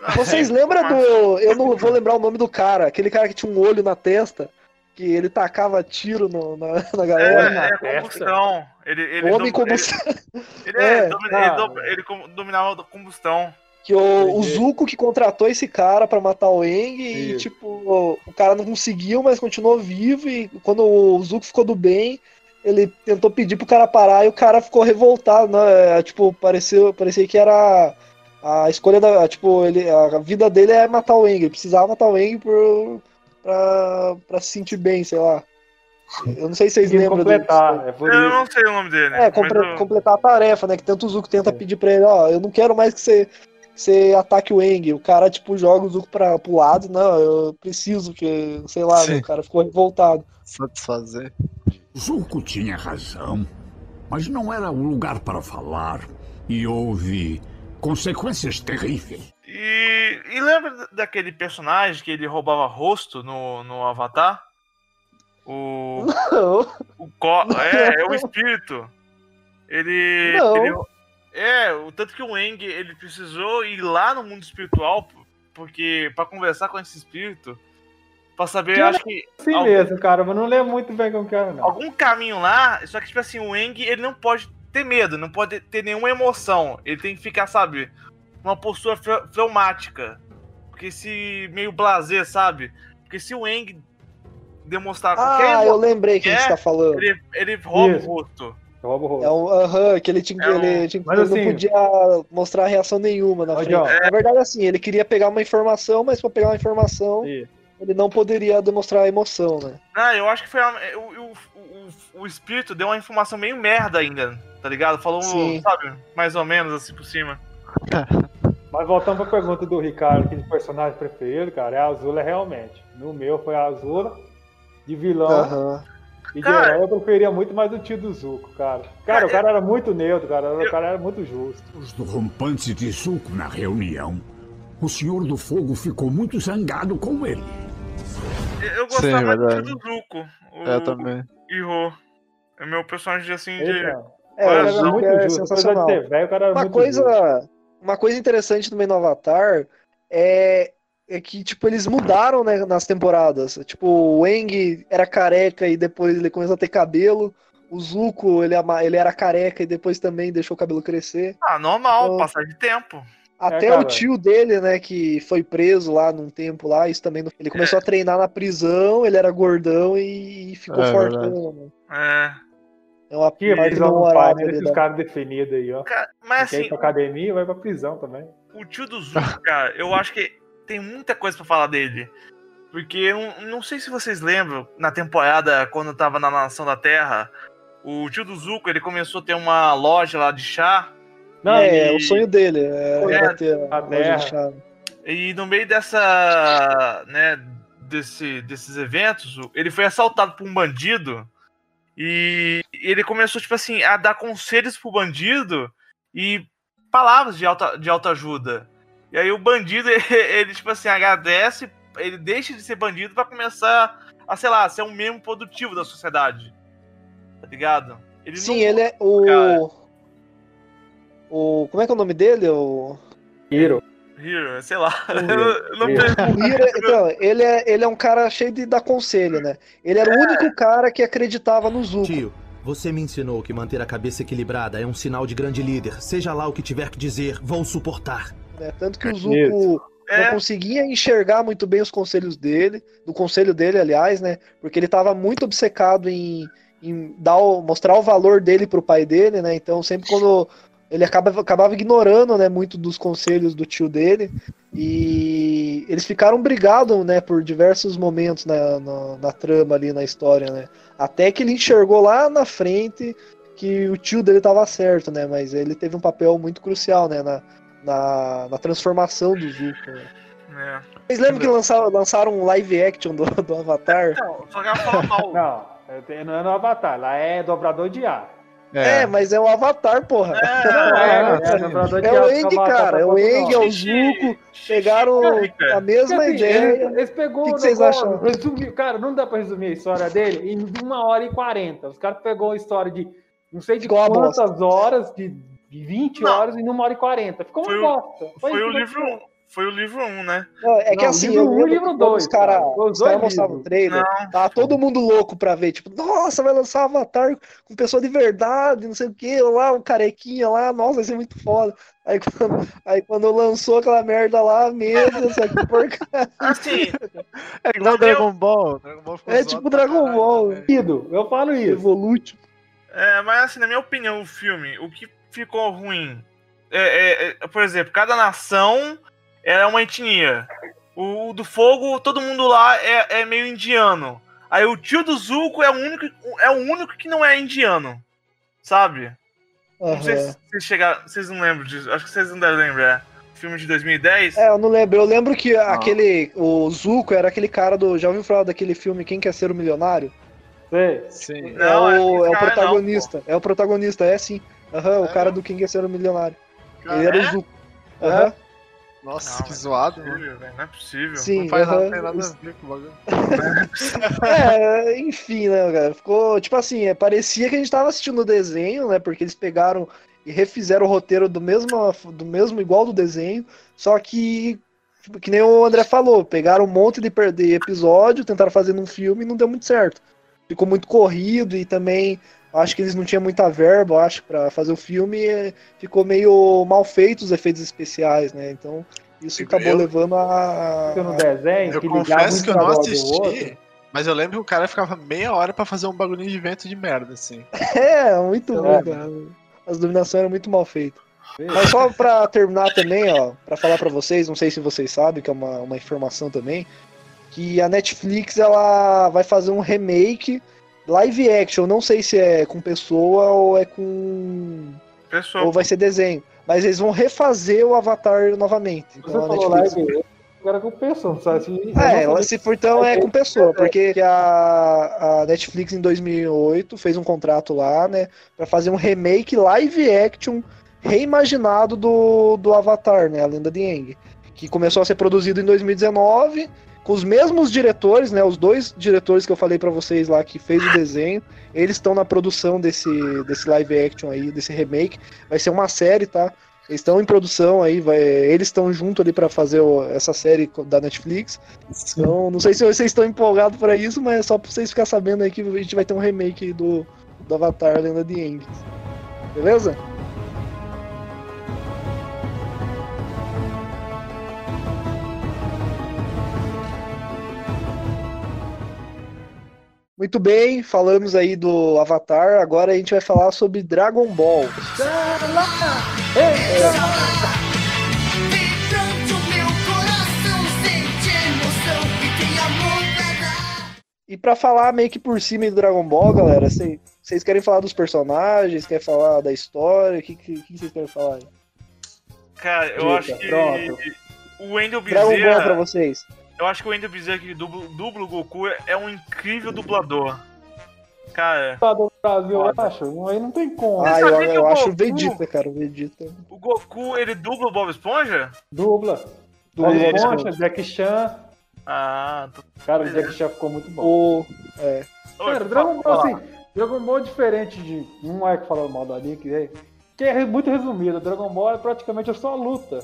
Vocês lembram do. Eu não vou lembrar o nome do cara, aquele cara que tinha um olho na testa, que ele tacava tiro no- na, na galera. É, é combustão. Ele, ele Homem dom- combustão. Ele, ele é, É, domi- cara. ele dom- ele com- dominava a combustão. Que o, o Zuko que contratou esse cara pra matar o Eng e, tipo, o, o cara não conseguiu, mas continuou vivo. E quando o Zuko ficou do bem, ele tentou pedir pro cara parar e o cara ficou revoltado, né? É, Tipo, pareceu, parecia que era a escolha da. Tipo, ele, a vida dele é matar o Eng. Ele precisava matar o Eng por, pra, pra se sentir bem, sei lá. Eu não sei se vocês lembram completar, disso. é por Eu isso. não sei o nome dele. É, eu- completar a tarefa, né? Que tanto o Zuko tenta pedir pra ele, ó, eu não quero mais que você, que você ataque o Eng. O cara, tipo, joga o Zuko pra, pro lado, não, eu preciso, que, sei lá, né, o cara ficou revoltado. Satisfazer. Zuko tinha razão, mas não era o lugar para falar. E houve consequências terríveis. E, e lembra daquele personagem que ele roubava rosto no, no Avatar? O. O co... É, é o espírito. Ele. Não. ele- É, o tanto que o Eng ele precisou ir lá no mundo espiritual porque para conversar com esse espírito pra saber, Que acho que Sim algum, mesmo, cara, mas não lembro muito bem como que era, não. algum caminho lá, só que tipo assim, o Eng ele não pode ter medo, não pode ter nenhuma emoção. Ele tem que ficar, sabe, uma postura fle- fleumática. Porque se meio blazer, sabe? Porque se o Eng demonstrar qualquer Ah, eu lembrei que você é, tá falando. Ele, ele rouba Isso. o rosto. Rouba o rosto. É um, aham, que ele, tinha, É um- ele, tinha, Mas ele assim- não podia mostrar reação nenhuma na frente. John. Na verdade, assim, ele queria pegar uma informação, mas pra pegar uma informação, ele não poderia demonstrar emoção, né? Ah, eu acho que foi. a- o, o, o, o espírito deu uma informação meio merda ainda, tá ligado? Falou, Sim. sabe, mais ou menos assim por cima. Mas voltando pra pergunta do Ricardo, que de personagem preferido, cara, é a Azula realmente. No meu foi a Azula, de vilão. Aham. E de Cara- herói eu preferia muito mais o tio do Zuko, cara. Cara, o cara era muito neutro, cara. O cara era muito justo. Do rompante de Zuko na reunião. O Senhor do Fogo ficou muito zangado com ele. Eu- Sim, gostava mais do verdade. do Zuko. O Eu também. Iho. É meu personagem assim de. É, o cara o era muito é justo. Sensacional. de ser velho, o cara era Uma muito justo. coisa, uma coisa interessante também no Avatar é, é que, tipo, eles mudaram, né, nas temporadas. Tipo, o Eng era careca e depois ele começou a ter cabelo. O Zuko, ele, ele era careca e depois também deixou o cabelo crescer. Ah, normal, Então- passar de tempo. Até cara. o tio dele, né, que foi preso lá num tempo lá, isso também. não- Ele começou a treinar na prisão, ele era gordão e ficou É, fortão. Né? É. É uma Que prisão do pai, né? Esses caras definidos aí, ó. Cara, mas Quem ir assim, pra academia vai pra prisão também. o tio do Zuko, cara, eu acho que tem muita coisa pra falar dele. Porque eu não, não sei se vocês lembram, na temporada, quando eu tava na Nação da Terra, o tio do Zuko, ele começou a ter uma loja lá de chá. Não, e- é, o sonho dele é, É, era ter a a terra. E no meio dessa, né, desse, desses eventos, ele foi assaltado por um bandido e ele começou, tipo assim, a dar conselhos pro bandido e palavras de alta, de autoajuda. E aí o bandido, ele, ele, tipo assim, agradece, ele deixa de ser bandido pra começar a, sei lá, ser um membro produtivo da sociedade. Tá ligado? Ele Sim, não- ele é o. Cara. O. Como é que é o nome dele? O. Hiro. Hero, sei lá. Hero. Eu não Hero. O Hiro, então, ele é, ele é um cara cheio de dar conselho, né? Ele era o único cara que acreditava no Zuko. Tio, você me ensinou que manter a cabeça equilibrada é um sinal de grande líder. Seja lá o que tiver que dizer, vou suportar. né? Tanto que o Zuko Isso. É. não conseguia enxergar muito bem os conselhos dele, do conselho dele, aliás, né? Porque ele estava muito obcecado em, em dar o- mostrar o valor dele pro pai dele, né? Então sempre quando ele acaba, acabava ignorando, né, muito dos conselhos do tio dele e eles ficaram brigados, né, por diversos momentos na, na, na trama ali na história, né? Até que ele enxergou lá na frente que o tio dele tava certo, né? Mas ele teve um papel muito crucial, né? Na, na, na transformação do Zuko. Né? É. Vocês lembram que lançaram, lançaram um live action do, do Avatar? Não, só que ela fala mal. Não, não é no Avatar, lá é dobrador de ar. É, mas é o Avatar, porra. é, é, É ar, o que Eng, o Avatar cara. É o Eng, é o Zuko. Pegaram a mesma assim, ideia. Eles, pegou O que o que vocês acham? resumiu- cara, não dá pra resumir a história dele em uma hora e quarenta. Os caras pegou a história de não sei de Ficou quantas horas, de, de 20 Não. horas em uma hora e quarenta. Ficou Foi uma o- bosta. Foi o isso que livro 1. Foi o livro 1, né? Não, é que Não, assim, livro eu um e livro que quando dois, os caras cara. Mostravam o trailer, Não. tava todo mundo louco pra ver, tipo, nossa, vai lançar Avatar com pessoa de verdade, não sei o que, lá, um carequinha lá, nossa, vai ser muito foda. Aí quando, aí quando lançou aquela merda lá, meu Deus, que porca. Assim, É igual Dragon Ball. Dragon Ball ficou É tipo Dragon caralho Ball, também. Ido, eu falo isso. Evolute. É, mas assim, na minha opinião, o filme, o que ficou ruim é, é- é, por exemplo, cada nação é uma etnia. O do fogo, todo mundo lá é, é meio indiano. Aí o tio do Zuko é o único, é o único que não é indiano. Sabe? Não sei se vocês chegaram. Vocês não lembram disso. Acho que vocês não devem lembrar. Filme de 2010. É, eu não lembro. Eu lembro que aquele. O Zuko era aquele cara do. Já ouviu falar daquele filme Quem Quer Ser o Milionário? Sei. Sim. Não, é, o, esse é o cara não, protagonista. é o protagonista, é sim. Aham, o É cara mesmo? do Quem Quer Ser o Milionário. Cara, Ele era é? o Zuko. Aham. Nossa, Não, que zoado, Não é mano. possível, velho, não é possível. Sim, Não faz não tem nada a ver com o bagulho. É, enfim, né, cara? Ficou, tipo assim, é, parecia que a gente tava assistindo o desenho, né? Porque eles pegaram e refizeram o roteiro do mesmo, do mesmo igual do desenho, só que, tipo, que nem o André falou, pegaram um monte de, per- de episódio, tentaram fazer num filme e não deu muito certo. Ficou muito corrido e também acho que eles não tinham muita verba, acho, pra fazer o filme e ficou meio mal feito os efeitos especiais, né? Então isso Eu- acabou levando a. no desenho, Eu confesso que eu não assisti, mas eu lembro que o cara ficava meia hora pra fazer um bagulhinho de vento de merda, assim. É, muito É. ruim, cara. As dominações eram muito mal feitas. Mas só pra terminar também, ó, pra falar pra vocês, não sei se vocês sabem, que é uma, uma informação também, que a Netflix ela vai fazer um remake live action, não sei se é com pessoa ou é com Pessoal, ou vai ser desenho, mas eles vão refazer o Avatar novamente. Você Então a falou Netflix. live, agora com pessoa, sabe se... é, se for então é com pessoa, porque a, a Netflix em 2008 fez um contrato lá, né, pra fazer um remake live action reimaginado do, do Avatar, né, a Lenda de Aang, que começou a ser produzido em 2019 com os mesmos diretores, né, os dois diretores que eu falei pra vocês lá que fez o desenho, eles estão na produção desse desse live action aí, desse remake. Vai ser uma série, tá? Eles estão em produção aí, vai, eles estão junto ali pra fazer o- essa série da Netflix. Então, não sei se vocês estão empolgados pra isso, mas é só pra vocês ficarem sabendo aí que a gente vai ter um remake do, do Avatar Lenda de Aang. Beleza? Muito bem, falamos aí do Avatar, agora a gente vai falar sobre Dragon Ball. E pra falar meio que por cima do Dragon Ball, galera, cê- vocês querem falar dos personagens, querem falar da história? O que, vocês querem falar aí? Cara, eu acho que pronto. o Wendell Dragon Ball pra Bezerra. vocês. Eu acho que o Wendell Bezerra que dubla, dubla o Goku é um incrível dublador. Cara, Tá do Brasil, eu acho. Aí não tem como. Ah, eu, eu o acho o Goku- Vegeta, cara, o Vegeta. o Goku ele dubla o Bob Esponja? Dubla. Dubla Bob Esponja, Jack Chan. Ah, tô... Cara, o Jack Chan ficou muito bom. O, é, Cara, Dragon Ball, assim, Dragon Ball é diferente de. Não é que falando mal da Link, é, que é muito resumido. Dragon Ball é praticamente só luta.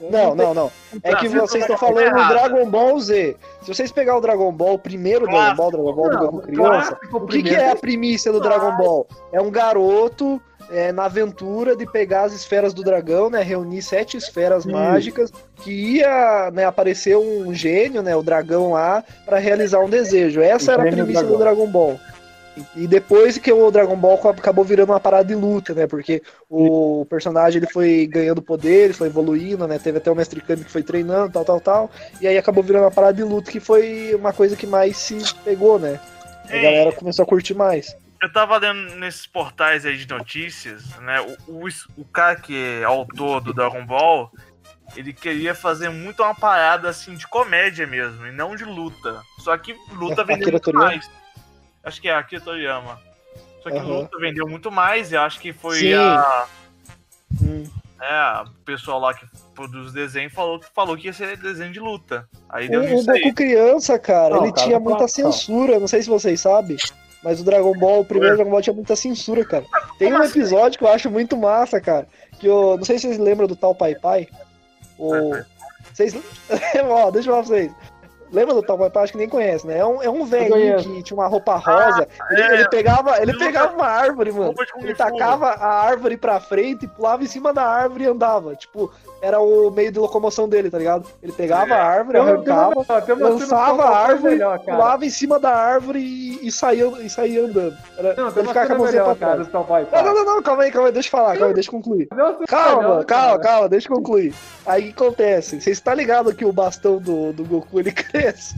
Não, não, não. É que vocês você estão tá falando do errado. Dragon Ball Z. Se vocês pegar o Dragon Ball, o primeiro Dragon Ball, Dragon Ball do Goku criança, o que, que é a primícia do Dragon Ball? É um garoto é, na aventura de pegar as esferas do dragão, né? Reunir sete esferas mágicas, que ia né, aparecer um gênio, né? O dragão lá, pra realizar um desejo. Essa O era a dragão. do Dragon Ball. E depois que o Dragon Ball acabou virando uma parada de luta, né? Porque o personagem ele foi ganhando poder, ele foi evoluindo, né? Teve até o Mestre Kami que foi treinando, tal, tal, tal. E aí acabou virando uma parada de luta que foi uma coisa que mais se pegou, né? A Sim. galera começou a curtir mais. Eu tava lendo nesses portais aí de notícias, né? O, o, o cara que é autor do Dragon Ball, ele queria fazer muito uma parada assim de comédia mesmo, e não de luta. Só que luta vendeu Akira muito Toriyama? mais. Acho que é Akira Toriyama. Só que Aham. luta vendeu muito mais, e acho que foi Sim. a. Hum. É, o pessoal lá que produz desenho falou que falou que ia ser desenho de luta. Aí O, deu o. Goku criança, cara, Não, ele cara, tinha não muita fala- censura, não sei se vocês sabem. Mas o Dragon Ball, o primeiro Dragon Ball tinha muita censura, cara. Tem um episódio que eu acho muito massa, cara. Que eu. Não sei se vocês lembram do tal Pai Pai. O. Vocês. Ó, deixa eu falar pra vocês. Lembra do tal Pai Pai? Acho que nem conhece, né? É um, é um velhinho que tinha uma roupa rosa. ele, é. ele pegava, ele pegava uma árvore, mano. Ele tacava a árvore pra frente, pulava em cima da árvore e andava. Tipo, era o meio de locomoção dele, tá ligado? Ele pegava a árvore, arrancava, uma- tem uma cena lançava a árvore, melhor, pulava em cima da árvore e, e saía, e saía andando. Era, Não, ele ficava com a mãozinha pra melhor, trás. Não, não, não, não, calma aí, calma aí, deixa eu falar, calma aí, deixa eu concluir. Calma, calma, calma, deixa eu concluir. Aí o que acontece? Você está ligado que o bastão do, do Goku ele cresce?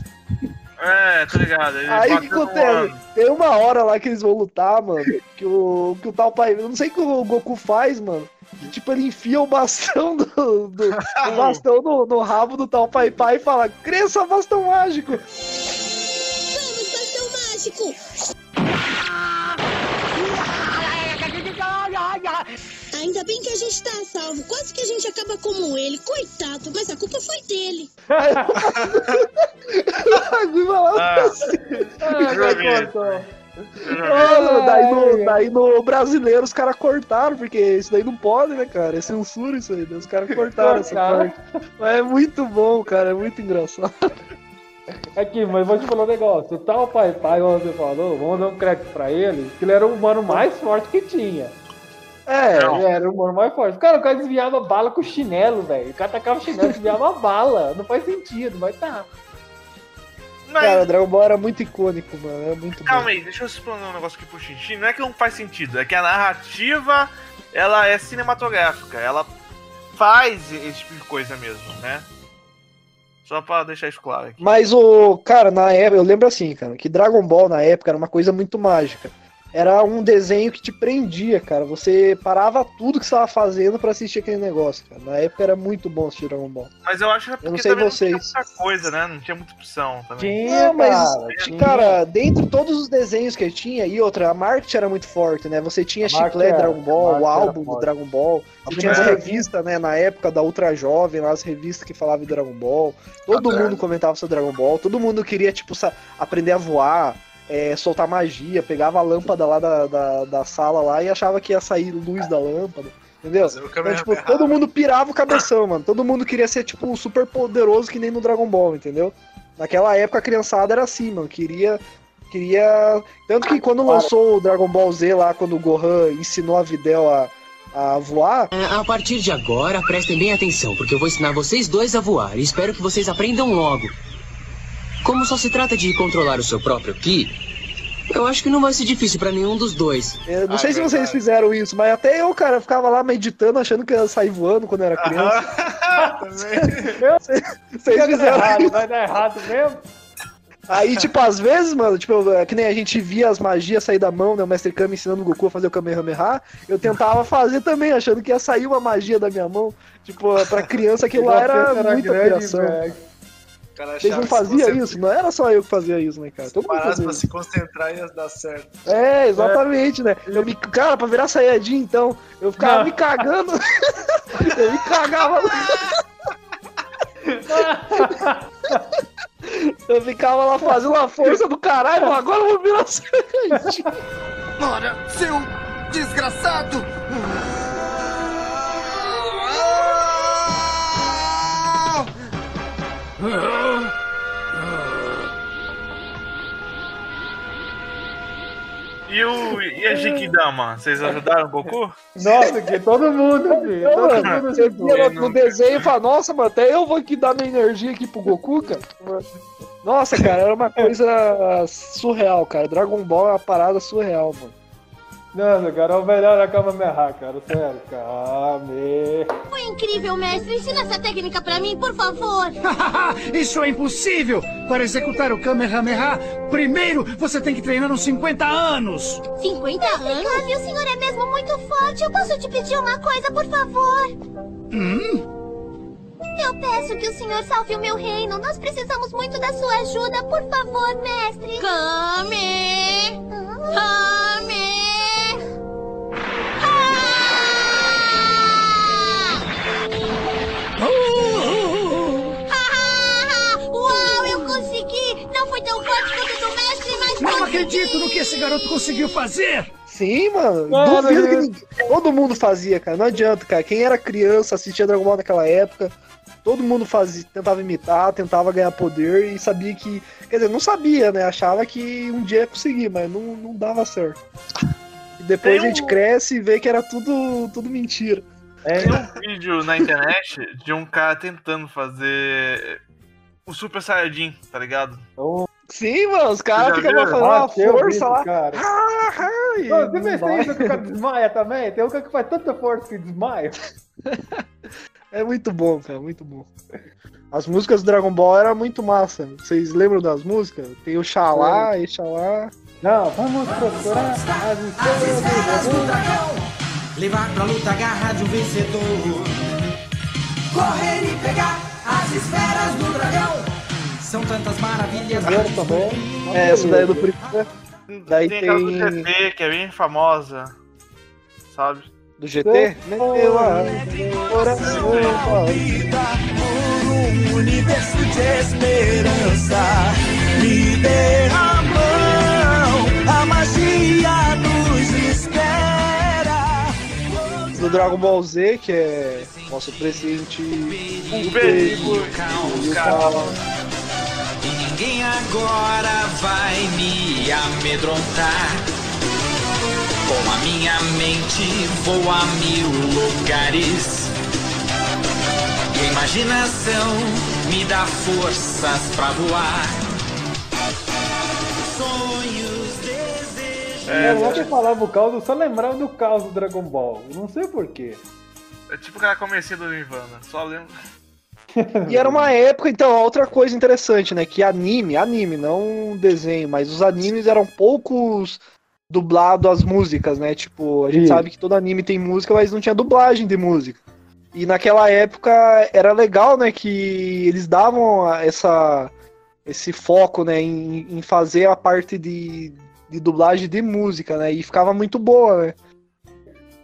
É, tá ligado. Aí o que acontece? Tem uma hora lá que eles vão lutar, mano, que o, que o tal pai. Eu não sei o que o Goku faz, mano. Tipo, ele enfia o bastão do. do o bastão no, no rabo do tal pai pai e fala: Cresça bastão mágico! Vamos, bastão mágico! Ainda bem que a gente tá salvo. Quase que a gente acaba como ele. Coitado, mas a culpa foi dele. Ah, daí, no, daí no brasileiro os caras cortaram, porque isso daí não pode, né, cara? É censura isso aí, né? Os caras cortaram essa parte. Mas é muito bom, cara, é muito engraçado. Aqui, mas vou te falar um negócio. O tal Pai Pai, como você falou, vamos dar um crédito pra ele, que ele era o humano mais forte que tinha. É, era o humano mais forte. Cara, o cara desviava bala com chinelo, velho. O cara tacava chinelo, desviava bala. Não faz sentido, mas tá. Cara, Dragon Ball era muito icônico, mano. É muito bom. Calma aí, deixa eu explanar um negócio aqui pro Xixi. Não é que não faz sentido, é que a narrativa ela é cinematográfica. Ela faz esse tipo de coisa mesmo, né? Só pra deixar isso claro aqui. Mas o. Cara, na época, eu lembro assim, cara, que Dragon Ball na época era uma coisa muito mágica. Era um desenho que te prendia, cara. Você parava tudo que você tava fazendo pra assistir aquele negócio, cara. Na época era muito bom assistir Dragon Ball. Mas eu acho que é porque Eu não sei vocês. não tinha muita coisa, né? Não tinha muita opção também. Não, mas, cara, tinha. cara, dentre todos os desenhos que tinha, e outra, a marketing era muito forte, né? Você tinha chiclete Dragon Ball, o álbum do. Dragon Ball, você tinha as primeira- revistas, né, na época da Ultra Jovem, lá as revistas que falavam de Dragon Ball. Todo mundo comentava sobre Dragon Ball, todo mundo queria, tipo, aprender a voar, é, soltar magia, pegava a lâmpada lá da, da, da sala lá e achava que ia sair luz da lâmpada. Entendeu? Então, tipo, todo mundo pirava o cabeção, mano. Todo mundo queria ser, tipo, super poderoso que nem no Dragon Ball, entendeu? Naquela época a criançada era assim, mano. Queria. Queria. Tanto que quando lançou o Dragon Ball Z lá, quando o Gohan ensinou a Videl a, a voar. É, A partir de agora, prestem bem atenção, porque eu vou ensinar vocês dois a voar e espero que vocês aprendam logo. Como só se trata de controlar o seu próprio Ki, eu acho que não vai ser difícil pra nenhum dos dois. Eu não sei se vocês fizeram isso, mas até eu, cara, ficava lá meditando, achando que ia sair voando quando eu era criança. Vocês Vai dar fizeram errado, isso? vai dar errado mesmo. Aí, tipo, às vezes, mano, tipo, é que nem a gente via as magias sair da mão, né? O Mestre Kami ensinando o Goku a fazer o Kamehameha. Eu tentava fazer também, achando que ia sair uma magia da minha mão. Tipo, pra criança aquilo lá era, era muita grande, velho. Vocês não faziam isso? Não era só eu que fazia isso, né, cara? Todo mundo Parasse fazia pra isso. se concentrar ia dar certo. É, exatamente, né? Eu me, cara, pra virar Saiyajin, então, eu ficava Não. me cagando. eu me cagava. eu ficava lá fazendo uma força do caralho, agora eu vou virar Saiyajin. Bora, seu desgraçado! E, o, e a Genkidama? Vocês ajudaram o Goku? Nossa, que todo mundo, filho. Todo mundo você via no, no desenho e fala, nossa, mano, até eu vou aqui dar minha energia aqui pro Goku, cara. Nossa, cara, era uma coisa surreal, cara. Dragon Ball é uma parada surreal, mano. Não, cara, é o melhor da Kamehameha, cara. Sério, Kame. Foi incrível, mestre. Ensina essa técnica pra mim, por favor. Isso é impossível! Para executar o Kamehameha, primeiro você tem que treinar uns 50 anos! 50 anos? Kami, o senhor é mesmo muito forte. Eu posso te pedir uma coisa, por favor? Hum? Eu peço que o senhor salve o meu reino. Nós precisamos muito da sua ajuda. Por favor, mestre. Kami! Kami! Garoto conseguiu fazer! Sim, mano. Mano, Duvido que eu- ninguém... Todo mundo fazia, cara. Não adianta, cara. Quem era criança, assistia Dragon Ball naquela época, todo mundo fazia, tentava imitar, tentava ganhar poder e sabia que. Quer dizer, não sabia, né? Achava que um dia ia conseguir, mas não, não dava certo. E depois Tem a gente um- cresce e vê que era tudo, tudo mentira. Tem um vídeo na internet de um cara tentando fazer o Super Saiyajin, tá ligado? Sim, mano, os caras ficam fazendo uma o força lá. cara. Ah, ah, e Ô, Você não pensa isso que o cara desmaia também? Tem um cara que faz tanta força que desmaia. É muito bom, cara, muito bom. As músicas do Dragon Ball eram muito massa. Vocês lembram das músicas? Tem o Xalá, e Xalá. Não, vamos procurar as estrelas do dragão. Levar pra luta a garra de um vencedor. Correr e pegar as esferas do dragão. São tantas maravilhas. Agora também. É, essa daí é do primeiro. Daí tem aquela do tem. GT, que é bem famosa. Sabe? Do GT? Meu ar, coração, Um universo de esperança. Me dê a mão, a magia nos espera. Do Dragon Ball Z, que é nosso presidente. Um perigo ninguém agora vai me amedrontar. Com a minha mente vou a mil lugares. E a imaginação me dá forças pra voar. Sonhos, desejos. É, eu ontem falava o caos, eu só lembrava do caos do Dragon Ball. Eu não sei porquê. É tipo aquela comecinha do Nirvana. Só lembro. E era uma época, então, outra coisa interessante, né? Que anime, anime, não desenho, mas os animes eram poucos dublados as músicas, né? Tipo, a gente Sim. sabe que todo anime tem música, mas não tinha dublagem de música. E naquela época era legal, né? Que eles davam essa, esse foco, né? Em, em fazer a parte de, de dublagem de música, né? E ficava muito boa, né?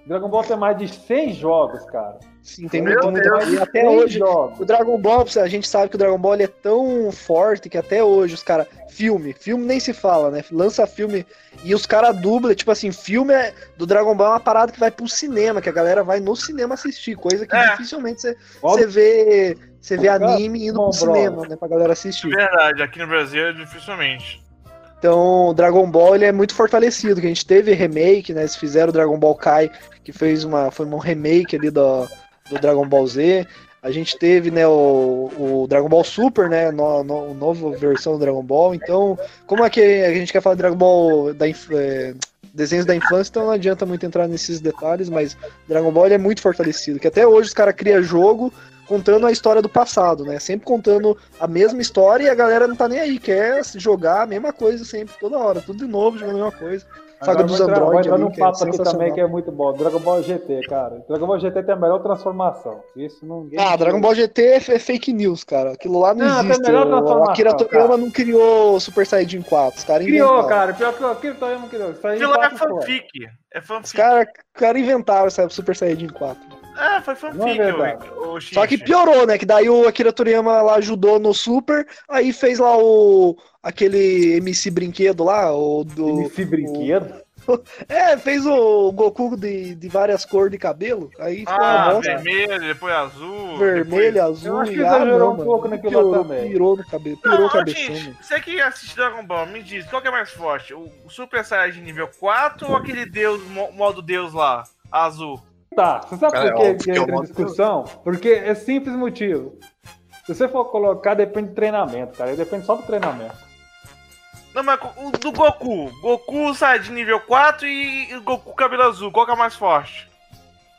Dragon Ball tem mais de 100 jogos, cara. Sim, tem muito, muito. E até 100 hoje, o Dragon Ball, a gente sabe que o Dragon Ball ele é tão forte que até hoje os caras. Filme, filme nem se fala, né? Lança filme e os caras dublam. Tipo assim, filme é- do Dragon Ball é uma parada que vai pro cinema, que a galera vai no cinema assistir, coisa que É. dificilmente você, vê. Você vê anime indo bom, pro cinema, né? Pra galera assistir. Verdade, aqui no Brasil é dificilmente. Então, o Dragon Ball ele é muito fortalecido, que a gente teve remake, né? Eles fizeram o Dragon Ball Kai, que fez uma foi um remake ali do, do Dragon Ball Z. A gente teve, né, o, o Dragon Ball Super, né, no, no, nova versão do Dragon Ball. Então, como é que a gente quer falar de Dragon Ball da é, desenhos da infância, então não adianta muito entrar nesses detalhes, mas Dragon Ball é muito fortalecido, que até hoje os caras criam jogo contando a história do passado, né? Sempre contando a mesma história e a galera não tá nem aí, quer jogar a mesma coisa sempre, toda hora, tudo de novo, jogando a mesma coisa. Saga dos vou androides entrar num é papo aqui também que é muito bom. Dragon Ball GT, cara. Dragon Ball GT tem a melhor transformação. Isso ninguém. Ah, Dragon Ball GT é é fake news, cara. Aquilo lá não, Não, tem a existe. melhor O Akira Toriyama cara. não criou o Super Saiyajin 4. Os caras Criou, inventaram. cara. Pior que o Akira Toriyama criou. Isso aí Aquilo lá é fanfic. É Os fanfic. caras cara inventaram esse Super Saiyajin 4. É, foi é fanfic, verdade. o, o Só que piorou, né? Que daí o Akira Toriyama lá ajudou no Super, aí fez lá o. aquele MC Brinquedo lá, o do. MC Brinquedo? É, fez o Goku de, de várias cores de cabelo. Aí ficou Ah, vermelho, depois azul. Vermelho, depois... azul Eu acho que ah, exagerou um pouco naquilo lá pirou, também. Pirou no cabelo, pirou Não, o cabeção. gente, você que assiste Dragon Ball, me diz, qual que é mais forte? O o Super Saiyajin nível 4 ou aquele Deus, mo- modo Deus lá, azul? Tá, você sabe Cara, por que, é o entra em discussão? Porque é simples motivo. Se você for colocar, depende do treinamento, cara. Depende só do treinamento. Não, mas o do Goku. Goku Saiyajin nível 4 e Goku cabelo azul. Qual que é mais forte?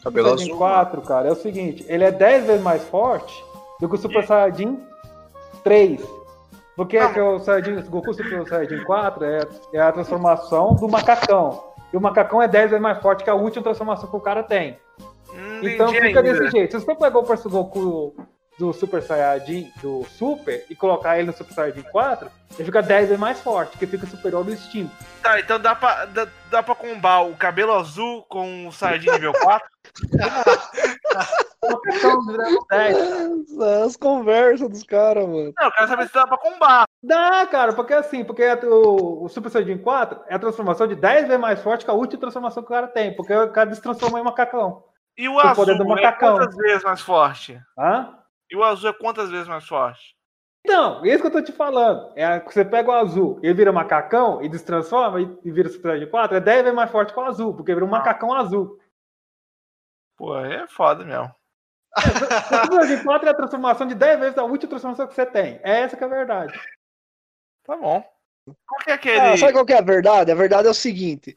Cabelo Saiyajin 4, cara, é o seguinte, ele é 10 vezes mais forte do que o Super Saiyajin 3. Porque é que o Saiyajin, Goku Super Saiyajin 4 é, é a transformação do macacão. E o macacão é 10 vezes mais forte que a última transformação que o cara tem. então entendi fica ainda. desse jeito. Se você pegar o Goku do Super Saiyajin, do Super, e colocar ele no Super Saiyajin 4, ele fica 10 vezes mais forte, porque fica superior ao instinto. Tá, então dá pra, dá, dá pra combar o cabelo azul com o Saiyajin nível 4? As conversas dos caras, mano. Não, eu quero saber se dá pra combar. Dá, cara, porque assim, porque o, o Super Saiyajin 4 é a transformação de 10 vezes mais forte que a última transformação que o cara tem, porque o cara se transformou em macacão. E o o azul poder do é macacão. quantas vezes mais forte? Hã? E o azul é quantas vezes mais forte? Então, isso que eu tô te falando. É, você pega o azul, ele vira macacão e destransforma e, e vira Super Saiyajin 4, é 10 vezes mais forte que o azul, porque vira um macacão azul. Pô, aí é foda mesmo. O Super Saiyajin 4 é a transformação de 10 vezes a última transformação que você tem. É essa que é a verdade. Tá bom. Qual que é aquele. Ah, sabe qual que é a verdade? A verdade é o seguinte: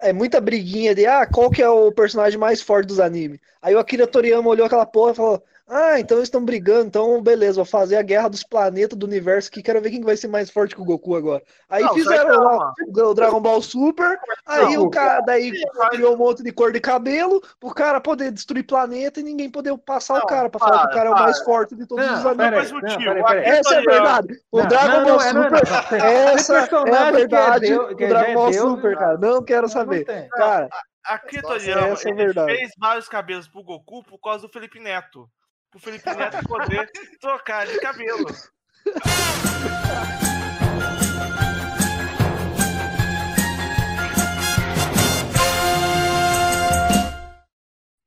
é muita briguinha de ah, qual que é o personagem mais forte dos animes. Aí o Akira Toriyama olhou aquela porra e falou: Ah, então eles estão brigando, então beleza, vou fazer a guerra dos planetas do universo aqui, quero ver quem que vai ser mais forte que o Goku agora. Aí Não, fizeram lá o Dragon Ball Super, aí Não, o cara daí criou um monte de cor de cabelo, pro cara poder destruir planeta e ninguém poder passar o cara, pra falar que o para, cara é o para. mais forte de todos Não, os não, aí. Essa é a verdade. O Não, Dragon não, Ball não é, não Super, não. Essa é a que é verdade do que Dragon Ball Super, né? cara. Não quero saber. Cara, Toriyama, essa é ele verdade. fez vários cabelos pro Goku por causa do Felipe Neto. Pro Felipe Neto poder trocar de cabelo.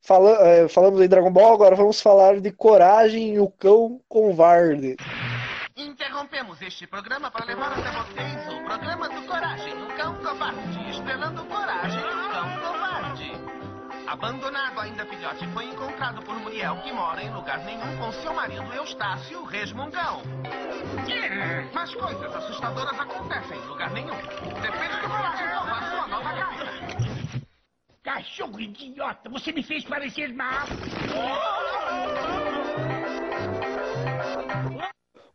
fala, é, falamos em Dragon Ball, agora vamos falar de Coragem e o Cão Covarde. Interrompemos este programa para levar até vocês o programa do Coragem, o Cão Covarde. Estrelando Coragem, o Cão Covarde. Abandonado ainda filhote, foi encontrado por Muriel, que mora em lugar nenhum com seu marido Eustácio, resmungão. Mas coisas assustadoras acontecem em lugar nenhum. Depende do Coragem salvar sua nova casa. Cachorro idiota, você me fez parecer mal.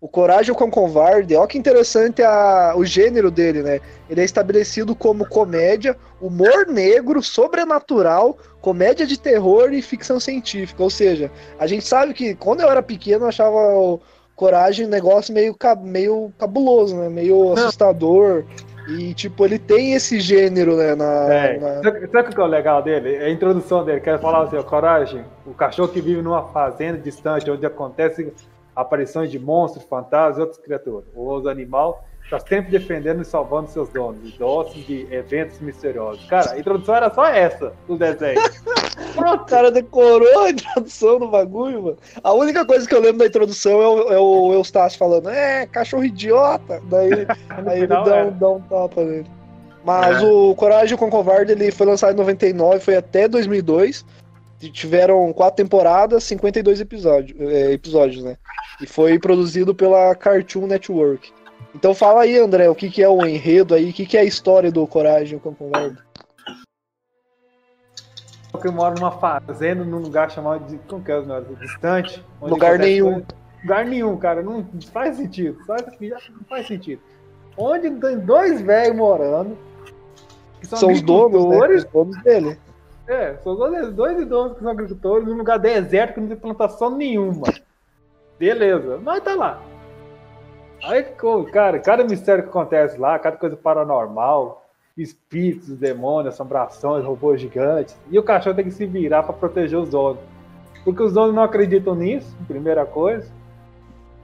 O Coragem o Cão Covarde, olha que interessante a, o gênero dele, né? Ele é estabelecido como comédia, humor negro, sobrenatural, comédia de terror e ficção científica. Ou seja, a gente sabe que quando eu era pequeno eu achava o Coragem um negócio meio, meio cabuloso, né? Meio assustador. E, tipo, ele tem esse gênero, né? Na, É. na- Sabe, sabe o que é o legal dele? É a introdução dele. Quer falar assim, ó, coragem, o cachorro que vive numa fazenda distante, onde acontecem aparições de monstros, fantasmas e outras criaturas. O oso animal está sempre defendendo e salvando seus donos, idosos de eventos misteriosos. Cara, a introdução era só essa do desenho. O cara decorou a introdução do bagulho, mano. A única coisa que eu lembro da introdução é o, é o Eustácio falando, é, cachorro idiota. Daí, aí ele dá, um, dá um tapa nele. Mas É. o Coragem com o Covarde ele foi lançado em 99, foi até 2002. Tiveram quatro temporadas, 52 episódios, é, episódios, né? E foi produzido pela Cartoon Network. Então fala aí, André, o que, que é o enredo aí, o que, que é a história do Coragem o Covarde? que mora numa fazenda, num lugar chamado de. Como que é o nome? Distante. Lugar nenhum. coisa- Lugar nenhum, cara. Não faz sentido. Só já não faz sentido. Onde tem dois velhos morando. São, São os donos, né? Os donos dele. É, são dois, dois idosos que são agricultores num lugar deserto que não tem plantação nenhuma. Beleza, mas tá lá. Aí, cara, cada mistério que acontece lá, cada coisa paranormal, espíritos, demônios, assombrações, robôs gigantes, e o cachorro tem que se virar pra proteger os donos. Porque os donos não acreditam nisso, primeira coisa.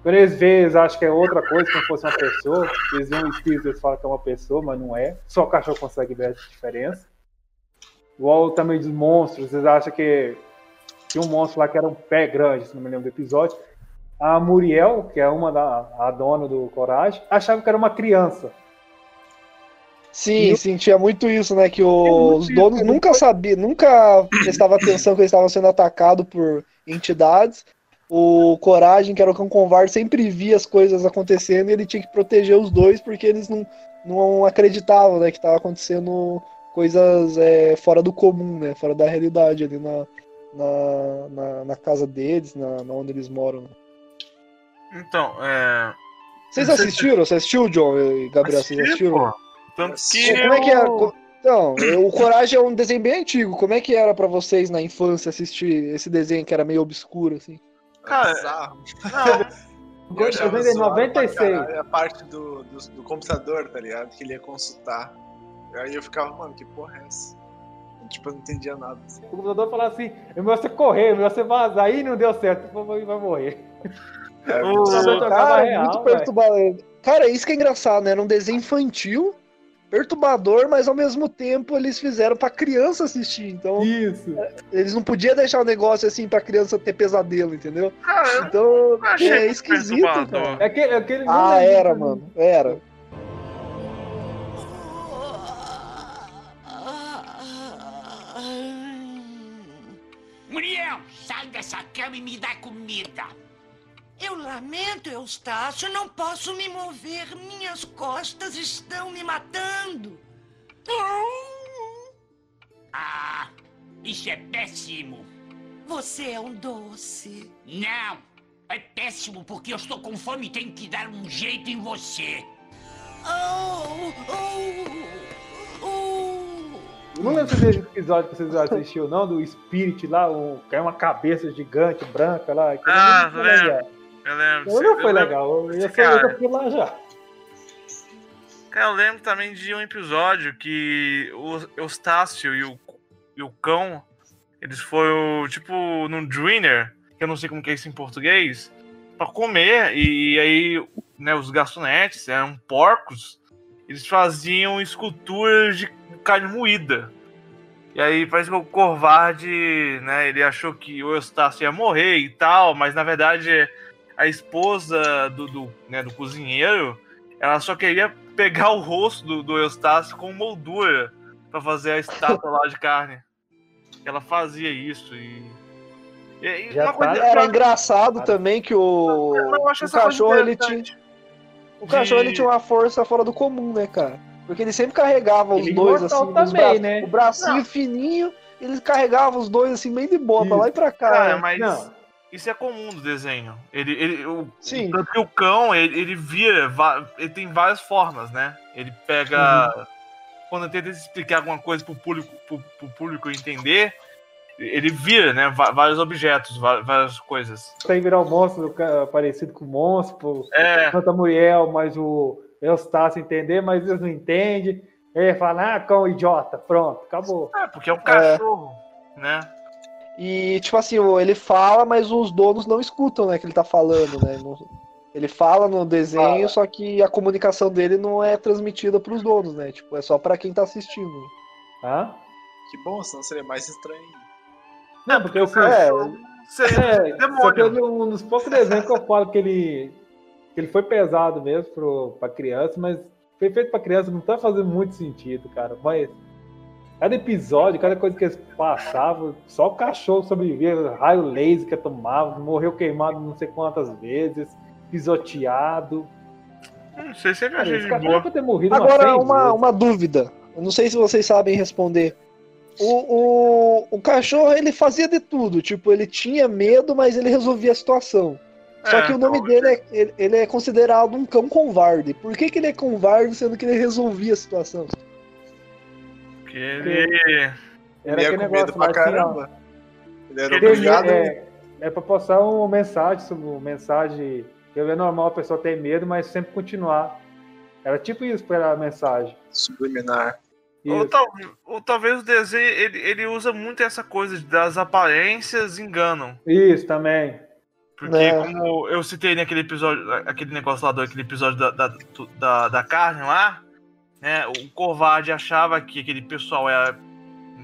Quando eles veem, eles acham que é outra coisa, como se fosse uma pessoa. Eles veem um espírito, eles falam que é uma pessoa, mas não é. Só o cachorro consegue ver essa diferença. Igual também dos monstros, vocês acham que tinha um monstro lá que era um pé grande, se não me lembro do episódio. A Muriel, que é uma da a dona do Coragem, achava que era uma criança. Sim, sim, tinha muito isso, né? Que os donos nunca sabiam, nunca prestavam atenção que eles estavam sendo atacados por entidades. o Coragem, que era o cão covarde, sempre via as coisas acontecendo e ele tinha que proteger os dois porque eles não, não acreditavam, né, que tava acontecendo coisas é, fora do comum, né, fora da realidade ali na, na, na, na casa deles, na, na onde eles moram. né. Então, é. Vocês assistiram? Você assistiu, John e Gabriel? Vocês Assisti, assistiram? pô. Tanto que. Como é que eu- era? Co- Então, o Coragem é um desenho bem antigo. Como é que era pra vocês na infância assistir esse desenho que era meio obscuro, assim? Cara, Bizarro. não. Eu pra 96. caralho A parte do, do, do computador, tá ligado? Que ele ia consultar. Aí eu ficava, mano, que porra é essa? Tipo, eu não entendia nada. assim. O computador falava assim: é melhor você correr, é melhor você vazar. Aí não deu certo, vai vai morrer. É, O- computador Cara, real, muito perturbador. Cara, isso que é engraçado, né? Era um desenho infantil, perturbador, mas ao mesmo tempo eles fizeram pra criança assistir. Então, Isso. eles não podiam deixar o negócio assim pra criança ter pesadelo, entendeu? Eu Então, é esquisito, cara. É aquele, é aquele não Ah, era, também. mano. Era. Muriel, sai dessa cama e me dá comida. Eu lamento, Eustácio, não posso me mover. Minhas costas estão me matando. Ah, isso é péssimo. Você é um doce. Não, é péssimo porque eu estou com fome e tenho que dar um jeito em você. Oh, oh, oh. Eu não lembro se esse episódio que vocês assistiram, não, do Spirit lá, um, que é uma cabeça gigante branca lá. Ah, não lembro. legal. Eu lembro. Eu não foi eu lembro- legal, eu ia Cara. daqui lá já. Cara, eu lembro também de um episódio que o Eustácio e o, e o cão, eles foram, tipo, num diner, que eu não sei como que é isso em português, pra comer, e, aí, né, os garçonetes eram porcos, eles faziam esculturas de carne moída. E aí parece que o Corvard, né, ele achou que o Eustácio ia morrer e tal, mas na verdade a esposa do, do, né, do cozinheiro, ela só queria pegar o rosto do, do Eustácio com moldura pra fazer a estátua lá de carne. Ela fazia isso e. e, e uma coisa tá- Era engraçado também que o, Eu acho o cachorro ele tinha. O cachorro ele tinha uma força fora do comum, né, cara? Porque ele sempre carregava os Ele dois assim, também, braços, né? o bracinho Não. fininho, ele carregava os dois assim bem de boa, pra lá e pra cá. Cara, né? mas Não. isso é comum do desenho. Ele, ele, o, Sim. Tanto que o cão, ele, ele vira, ele tem várias formas, né? Ele pega. Uhum. Quando tenta explicar alguma coisa pro público, pro, pro público entender, ele vira, né? Vários objetos, várias coisas. Tem que virar um monstro ca- parecido com o monstro. É. Tanto a Muriel, mas o Eustácio entender, mas eles não entendem. Aí fala, ah, cão idiota, pronto, acabou. É, porque é um cachorro, né? E, tipo assim, o- ele fala, mas os donos não escutam, né, que ele tá falando, né? Ele fala no desenho, só que a comunicação dele não é transmitida pros donos, né? Tipo, é só pra quem tá assistindo. Hã? Que bom, senão seria mais estranho. Não, porque assim, É, Seria é, demônio. só que um dos poucos desenhos que eu falo que ele, que ele foi pesado mesmo pro, pra criança, mas foi feito pra criança, não tá fazendo muito sentido, cara. Mas cada episódio, cada coisa que eles passavam, só o cachorro sobrevivia, raio laser que tomava, morreu queimado não sei quantas vezes, pisoteado. Não sei se é achei de boa. morrido Agora, uma, vezes. uma dúvida. Eu não sei se vocês sabem responder. O, o, o cachorro, ele fazia de tudo. Tipo, ele tinha medo, mas ele resolvia a situação. Só É, que o nome dele é, ele, ele é considerado um cão covarde. Por que, que ele é covarde, sendo que ele resolvia a situação? Porque ele. Era Ele ia com negócio medo pra assim, ó, caramba. Ele era Ele obrigado. É, é pra passar uma mensagem uma mensagem que é normal a pessoa ter medo, mas sempre continuar. Era tipo isso pra a mensagem. Subliminar. Ou, tal- ou talvez o desenho ele, ele usa muito essa coisa de- das aparências enganam. Isso também. Porque É. como eu citei naquele episódio, aquele negócio lá do aquele episódio da, da, da, da carne lá, né? O Corvade achava que aquele pessoal era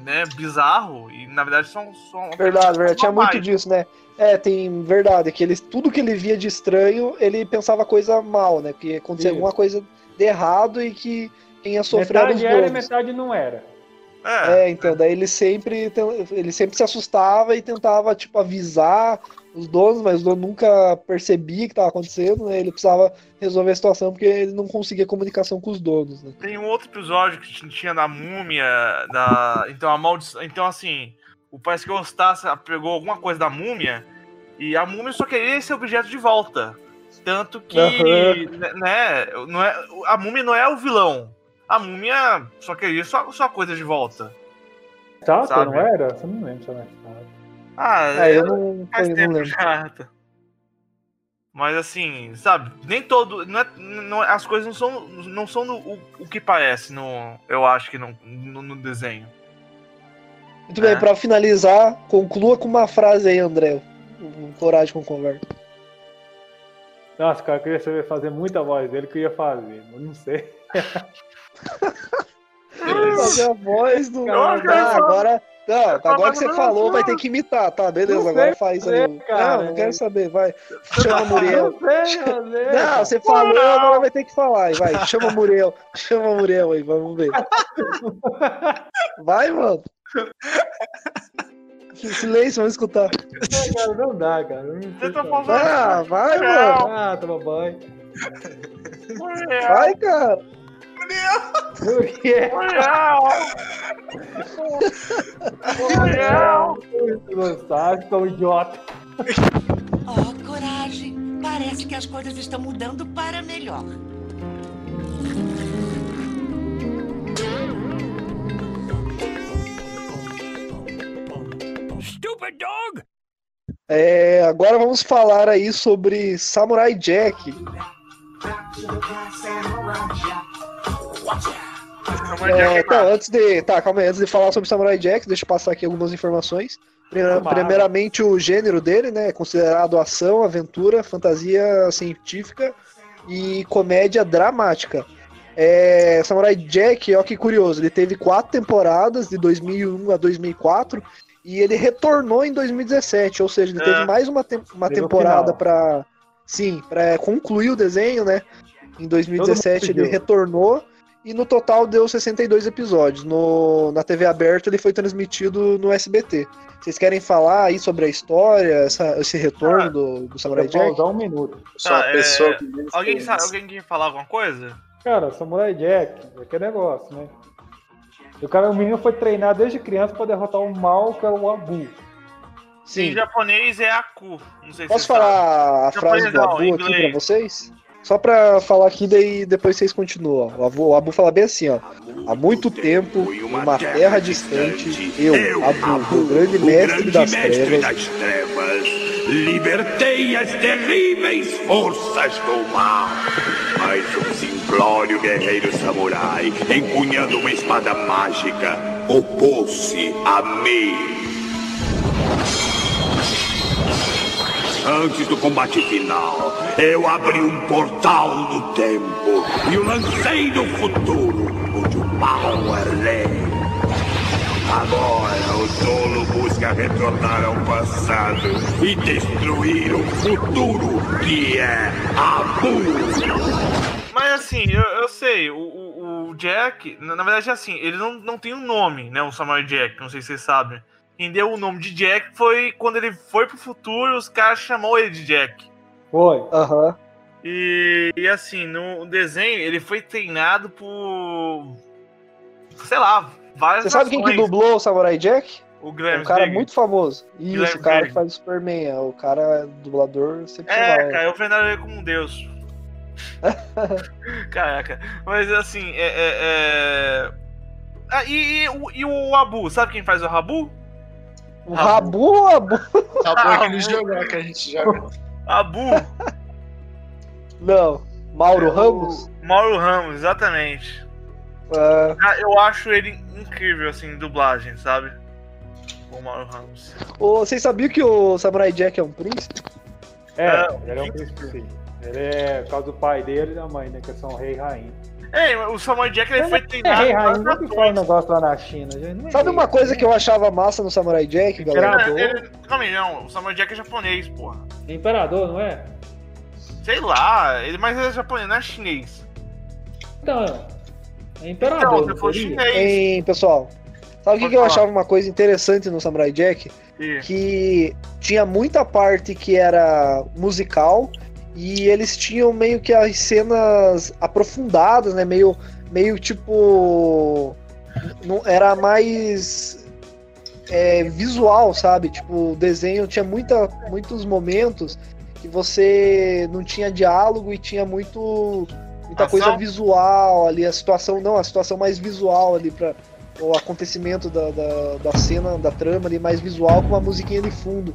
né, bizarro e na verdade são, são Verdade, verdade. Tinha muito disso, né? É, tem verdade. Que ele, tudo que ele via de estranho, ele pensava coisa mal, né? Que acontecia Isso. alguma coisa de errado e que era os Metade era e metade não era. É, É, então, daí ele sempre, ele sempre se assustava e tentava, tipo, avisar os donos, mas o dono nunca percebia o que estava acontecendo, né? Ele precisava resolver a situação porque ele não conseguia comunicação com os donos, né? Tem um outro episódio que tinha da múmia, da. Então a maldição. Então, assim, o parece que o Eustácio pegou alguma coisa da múmia e a múmia só queria esse objeto de volta. Tanto que, Aham. né, não é, a múmia não é o vilão. A múmia só queria sua, sua coisa de volta. Tá, Sabe? não era? Você não lembra, né? Ah, É, eu não, faz eu não tempo lembro. já. Mas assim, sabe, nem todo. Não é- não- as coisas não são, não são no- o, o que parece, no, eu acho que no, no, no desenho. Muito bem, É. pra finalizar, conclua com uma frase aí, André. Um coragem com conversa. Nossa, cara, eu queria saber fazer muita voz dele que eu ia fazer, mas não sei. Fazer a voz do. Cara, Ah, agora. Não, agora que você não, falou, vai ter que imitar, tá? Beleza, Não agora faz aí. Não, não quero saber, vai. Chama o Muriel. Não você falou, agora vai ter que falar. aí, Vai, chama o Muriel. Chama o Muriel aí, vamos ver. Vai, mano. Silêncio, vamos escutar. Não, cara, não dá, cara. Não sei tá fazer. Ah, vai, mano. Ah, toma banho. Vai, cara. Muriel. Muriel. Não sabe, como idiota. Oh, coragem. Parece que as coisas estão mudando para melhor. Stupid dog! É, agora vamos falar aí sobre Samurai Jack. É, então, antes de. Tá, calma aí, antes de falar sobre Samurai Jack, deixa eu passar aqui algumas informações. Primeira-. Primeiramente, o gênero dele, né? É considerado ação, aventura, fantasia científica e comédia dramática. É, Samurai Jack, ó que curioso, ele teve quatro temporadas, de 2001 a 2004, e ele retornou em 2017, ou seja, ele É. teve mais uma, tem- uma temporada para Sim, para concluir o desenho, né? Em 2017 ele retornou e no total deu 62 episódios. No, na TV aberta ele foi transmitido no SBT. Vocês querem falar aí sobre a história, essa- esse retorno do, do Samurai vou Jack? usar um minuto. Sou a Tá, é, pessoa que Alguém conhece. sabe, alguém quer falar alguma coisa? Cara, Samurai Jack, é que negócio, né? O cara, o menino foi treinado desde criança pra derrotar o mal, que era o Abu. Em japonês é Aku. Não sei se Posso sabe. falar a frase do não, Abu aqui pra vocês? Só pra falar aqui, daí depois vocês continuam. O Abu, o Abu fala bem assim, ó. Há muito tempo, em uma terra distante, eu, Abu, o grande mestre das trevas, trevas, libertei as terríveis forças do mal. Mas um simplório guerreiro samurai, empunhando uma espada mágica, opôs-se a mim. Antes do combate final, eu abri um portal no tempo e o lancei no futuro, onde o mal é lei. Agora o tolo busca retornar ao passado e destruir o futuro que é Abu. Mas assim, eu, eu sei, o, o- Jack, na, na verdade, assim, ele não, não tem um nome, né? O Samurai Jack, não sei se vocês sabem. Quem deu o nome de Jack foi quando ele foi pro futuro, os caras chamou ele de Jack. Foi. Aham. E, e assim, no desenho, ele foi treinado por. sei lá, várias Você sabe quem que dublou o Samurai Jack? O É Guilherme um cara muito famoso. Isso, Guilherme o cara que faz o Superman. É o cara é dublador excepcional. É, cara, eu venero ele como um deus. Caraca. Mas assim, é. é- é- Ah, e, e o- e o Abu, sabe quem faz o Rabu? O Rabu ou Abu? Tá bom aquele jogo que a gente joga. Abu, Não. Mauro É o- Ramos? Mauro Ramos, exatamente. É, Ah, Eu acho ele incrível, assim, em dublagem, sabe? O Mauro Ramos. Ô, vocês sabiam que o Samurai Jack é um príncipe? É, É, ele é um príncipe, sim. Ele é por causa do pai dele e da mãe, né? Que são rei e rainha. É, o Samuel Jack ele foi É treinado. e nunca fala um negócio lá na China. é Sabe uma coisa que eu achava massa no Samurai Jack, galera? Imperador. Ele- ele- Calma aí, não. O Samuel Jack é japonês, porra. Imperador, não é? Sei lá, ele, mas ele é japonês, não é chinês. Então, é Então, imperador. você não for seria? chinês. Hein, pessoal? Sabe o que, que eu achava uma coisa interessante no Samurai Jack? E- Que tinha muita parte que era musical e eles tinham meio que as cenas aprofundadas, né? Meio, meio tipo. Não, era mais é, visual, sabe? Tipo, o desenho tinha muita, muitos momentos que você não tinha diálogo e tinha muito muita Ação? coisa visual ali, a situação não, a situação mais visual ali para o acontecimento da, da, da cena, da trama ali mais visual com uma musiquinha de fundo.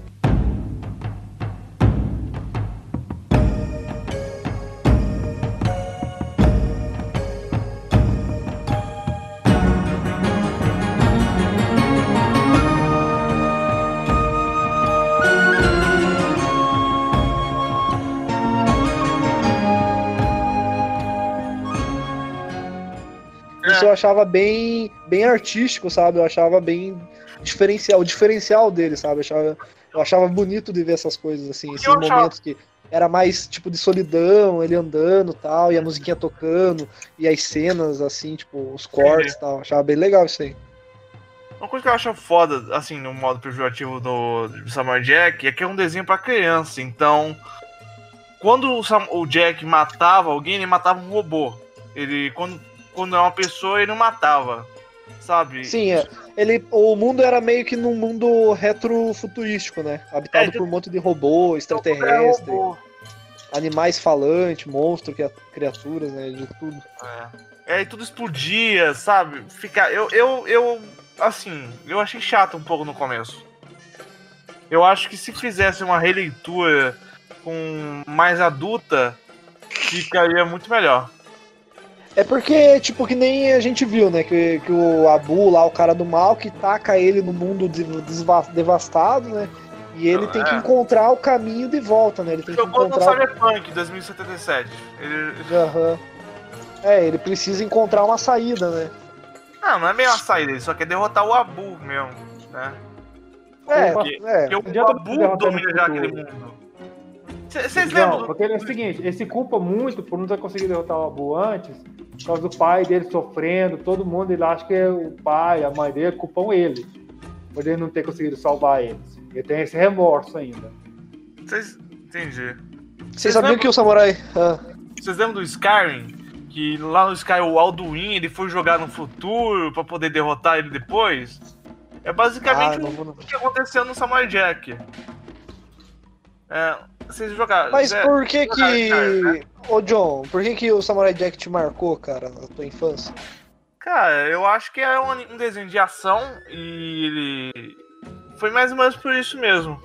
Eu achava bem, bem artístico, sabe? Eu achava bem diferencial, o diferencial dele, sabe? Eu achava, eu achava bonito de ver essas coisas assim, esses achava- momentos que era mais tipo de solidão, ele andando, tal, e a musiquinha tocando, e as cenas assim, tipo, os cortes, e tal. Achava bem legal isso aí. Uma coisa que eu acho foda, assim, no modo pejorativo do, Samurai Jack, é que é um desenho pra criança. Então, quando o, Sam- o Jack matava alguém, ele matava um robô. Ele, quando, quando é uma pessoa, ele não matava. Sabe? Sim, é. Ele, o mundo era meio que num mundo retrofuturístico, né? Habitado É, por um monte de robô, extraterrestre, animais falantes, monstros, cria- criaturas, né? De tudo. É, aí tudo explodia, sabe? Fica, eu, eu, eu, assim, eu achei chato um pouco no começo. Eu acho que se fizesse uma releitura com mais adulta, ficaria muito melhor. É porque, tipo, que nem a gente viu, né? Que, que o Abu lá, o cara do mal, que taca ele no mundo de- desva- devastado, né? E ele tem que É. encontrar o caminho de volta, né? Ele tem que Jogou no encontrar. Cyberpunk 2077. Ele... Aham. É, ele precisa encontrar uma saída, né? Não, não é meio uma saída, ele só quer derrotar o Abu mesmo, né? É, porque, é. porque o Abu domina no já aquele mundo. Vocês Não, lembram? porque ele é o seguinte, ele se culpa muito por não ter conseguido derrotar o Abu antes, por causa do pai dele sofrendo, todo mundo, ele acha que é o pai, a mãe dele culpam ele, por ele não ter conseguido salvar eles. Ele tem esse remorso ainda. Vocês. Entendi. Vocês sabiam que o samurai. ah, Vocês lembram do Skyrim? Que lá no Sky o Alduin ele foi jogar no futuro pra poder derrotar ele depois? É basicamente Ah, não o vou- que aconteceu no Samurai Jack. É, vocês jogaram. Mas é, por que jogaram Skyrim, né? que. Ô John, por que que o Samurai Jack te marcou, cara, na tua infância? Cara, eu acho que é um, um desenho de ação e ele. Foi mais ou menos por isso mesmo.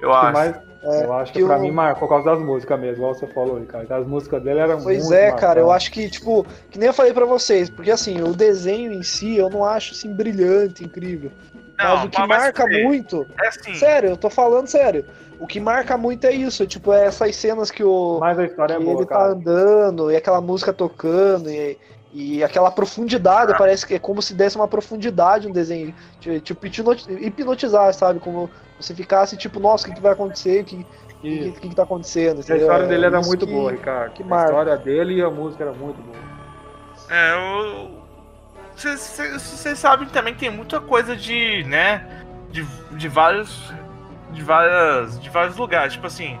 Eu Que acho. mais- É, eu acho que, que pra o- mim marcou por causa das músicas mesmo, igual você falou, Ricardo. As músicas dele eram Pois muito é, cara, eu acho que, tipo, que nem eu falei pra vocês, porque assim, o desenho em si eu não acho assim brilhante, incrível. Não, mas o que mas marca muito. É assim. Sério, eu tô falando sério. O que marca muito é isso, tipo, é essas cenas que o. Mas a história é que boa, ele tá cara. andando, e aquela música tocando, e, e aquela profundidade, Ah. parece que é como se desse uma profundidade no desenho. Ti- Tipo, hipnoti- hipnotizar, sabe? Como você ficasse, tipo, nossa, o que, que vai acontecer? O que, o que, que, que tá acontecendo? A história É dele era isso muito que- boa, Ricardo. que a marca. história dele e a música era muito boa. É, eu. Vocês sabem também que tem muita coisa de, né? De, de vários. De várias. De vários lugares. Tipo assim.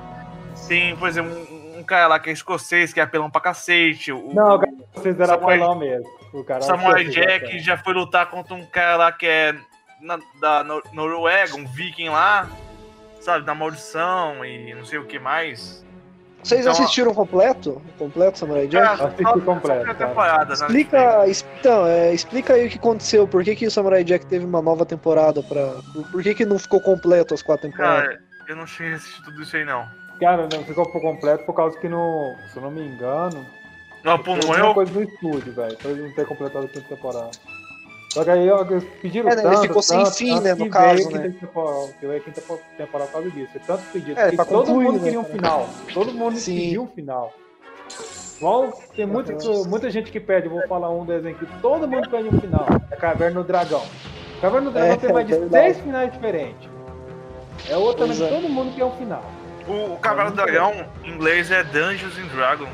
Tem, por exemplo, um, um cara lá que é escocês, que é apelão pra cacete. O, Não, cara, vocês eram Samurai- apelão mesmo. O cara esqueci, Jack cara. já foi lutar contra um cara lá que é na- da Nor- Noruega, um viking lá, sabe, da maldição e não sei o que mais. Vocês Então, assistiram completo? Completo Samurai Jack? Ah, Assisti só- completo, temporada, né? Explica, então, é, explica aí o que aconteceu. Por que, que o Samurai Jack teve uma nova temporada pra. Por, que, que não ficou completo as quatro temporadas? Cara, eu não cheguei a assistir tudo isso aí não. Cara, não ficou completo por causa que, no, se eu não me engano. Não, pô, não foi morreu? coisa no estúdio, velho. Pra ele não ter completado a quinta temporada. Só que aí ó, pediram É, né, ele tanto, ficou sem tanto, fim, tanto né, no caso, a quinta né? temporada- que veio a quinta temporada por causa disso. Tanto pedido. É, todo concluir, mundo né, queria um final. Todo mundo pediu um final. Igual tem muita, muita gente que pede, eu vou falar um desenho que todo mundo pede um final. É Caverna do Dragão. Caverna do Dragão É, tem mais de seis finais diferentes. É outro também Pois que é. todo mundo quer um final. O, o Cavalo do Dragão, em inglês, é Dungeons and Dragons,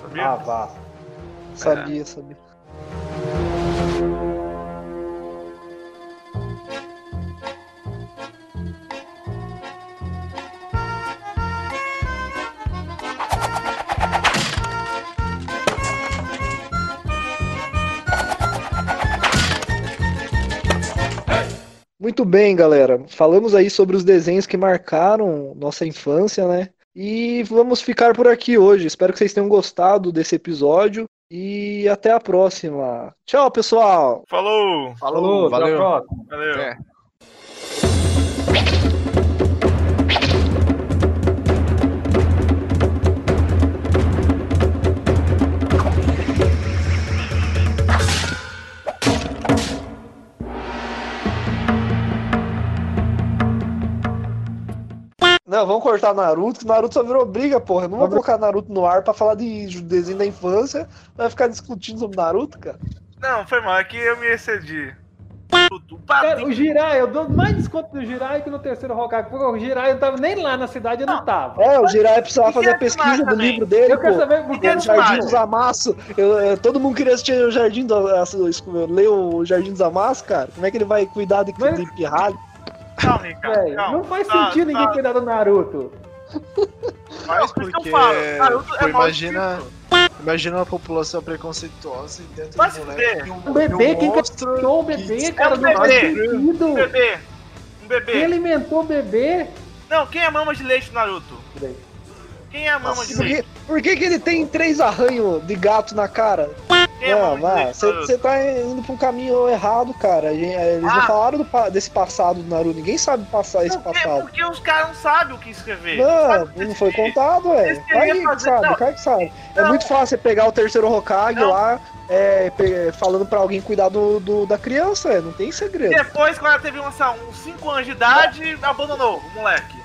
sabia? Ah, vá. Sabia, sabia. Muito bem, galera. Falamos aí sobre os desenhos que marcaram nossa infância, né? E vamos ficar por aqui hoje. Espero que vocês tenham gostado desse episódio. E até a próxima. Tchau, pessoal. Falou! Falou, até a valeu. próxima. Valeu. É. Não, vamos cortar Naruto, que Naruto só virou briga, porra. Não vou colocar Naruto no ar pra falar de desenho da infância. Vai ficar discutindo sobre Naruto, cara. Não, foi mal, aqui eu me excedi. Cara, o Jirai, eu dou mais desconto do Jirai que no terceiro Hokage, porque o Jirai não tava nem lá na cidade, eu não tava. É, o Jirai precisava fazer a pesquisa do também. livro dele, Eu quero pô. saber por que o Jardim dos Amassos. Eu- todo mundo queria assistir o Jardim do ler o Jardim dos Amassos, cara. Como é que ele vai cuidar de, de pirralho? Calma, Ricardo. Véi, calma. não faz Tá, sentido ninguém tá. cuidar do Naruto. Mas que eu porque falo, Naruto é imagina, imagina uma população preconceituosa e dentro Vai do moleque tem Um bebê, quem monstro criou o que bebê, É cara, um não faz bebê. sentido. Um bebê. Um bebê. Quem alimentou o bebê? Não, quem é mama de leite, Naruto? Quem é mama de Por que, leite? por que, que ele tem três arranhos de gato na cara? É Não, leite, você tá indo pra um caminho errado, cara. Eles não Ah. falaram do desse passado do Naruto. Ninguém sabe passar esse passado. Porque os caras não sabem o que escrever. Não, não foi contado, é. Vai que fazer- sabe, não. cara que sabe. É Não. muito fácil você pegar o terceiro Hokage lá, é, falando pra alguém cuidar do, do- da criança, é, não tem segredo. Depois, quando ela teve uns 5 anos de idade, abandonou o moleque.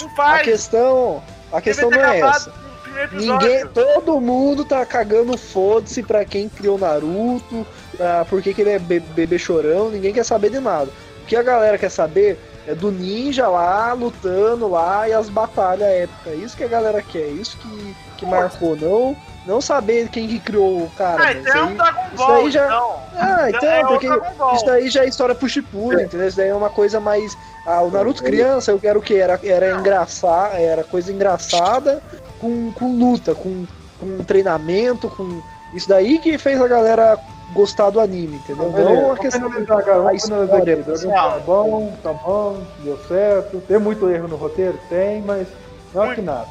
Não faz. A questão, a questão não é acabado essa. No episódio. Ninguém, todo mundo tá cagando foda-se pra quem criou Naruto, pra por que que ele é be- bebê chorão, ninguém quer saber de nada. O que a galera quer saber é do ninja lá, lutando lá e as batalhas épicas. Isso que a galera quer, isso que, que marcou, não, não saber quem que criou o cara. Ah, né? então é isso, Dragon isso Ball, daí já. então. Ah, então, É o porque Dragon isso daí já é história pro Shippuden, entendeu? Isso daí é uma coisa mais. Ah, o Naruto criança, eu quero o quê? Era, era engraçar, era coisa engraçada com, com luta, com, com treinamento, com. Isso daí que fez a galera gostar do anime, entendeu? Não a Vamos questão cara, finalizar história. Tá bom, tá bom, deu certo. Tem muito erro no roteiro? Tem, mas não é que nada.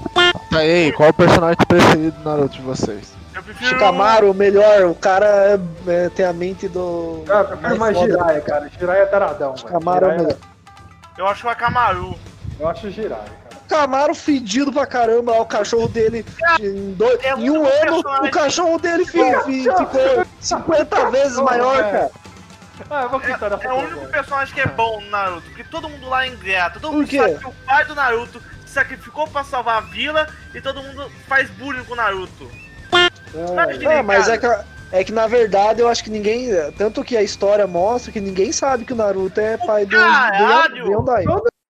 Tá aí, qual é o personagem preferido do Naruto de vocês? Shikamaru, o melhor, o cara é, tem a mente do. Cara, eu prefiro mais. Jiraiya, cara. Jiraiya é taradão. Shikamaru é o Jiraiya- melhor. Eu acho que é Kamaru. Eu acho Jiraiya, cara. Camaro fedido pra caramba, ó, o cachorro dele em, dois, em um ano, o cachorro dele fi- fi- ficou 50 vezes maior, cara. Ah, eu vou quitar da É o único personagem que é bom no Naruto, porque todo mundo lá é ingrato, todo mundo sabe que o pai do Naruto se sacrificou pra salvar a vila e todo mundo faz bullying com o Naruto. É, mas é que, é que na verdade eu acho que ninguém. Tanto que a história mostra que ninguém sabe que o Naruto é pai do Caralho! do Yondai.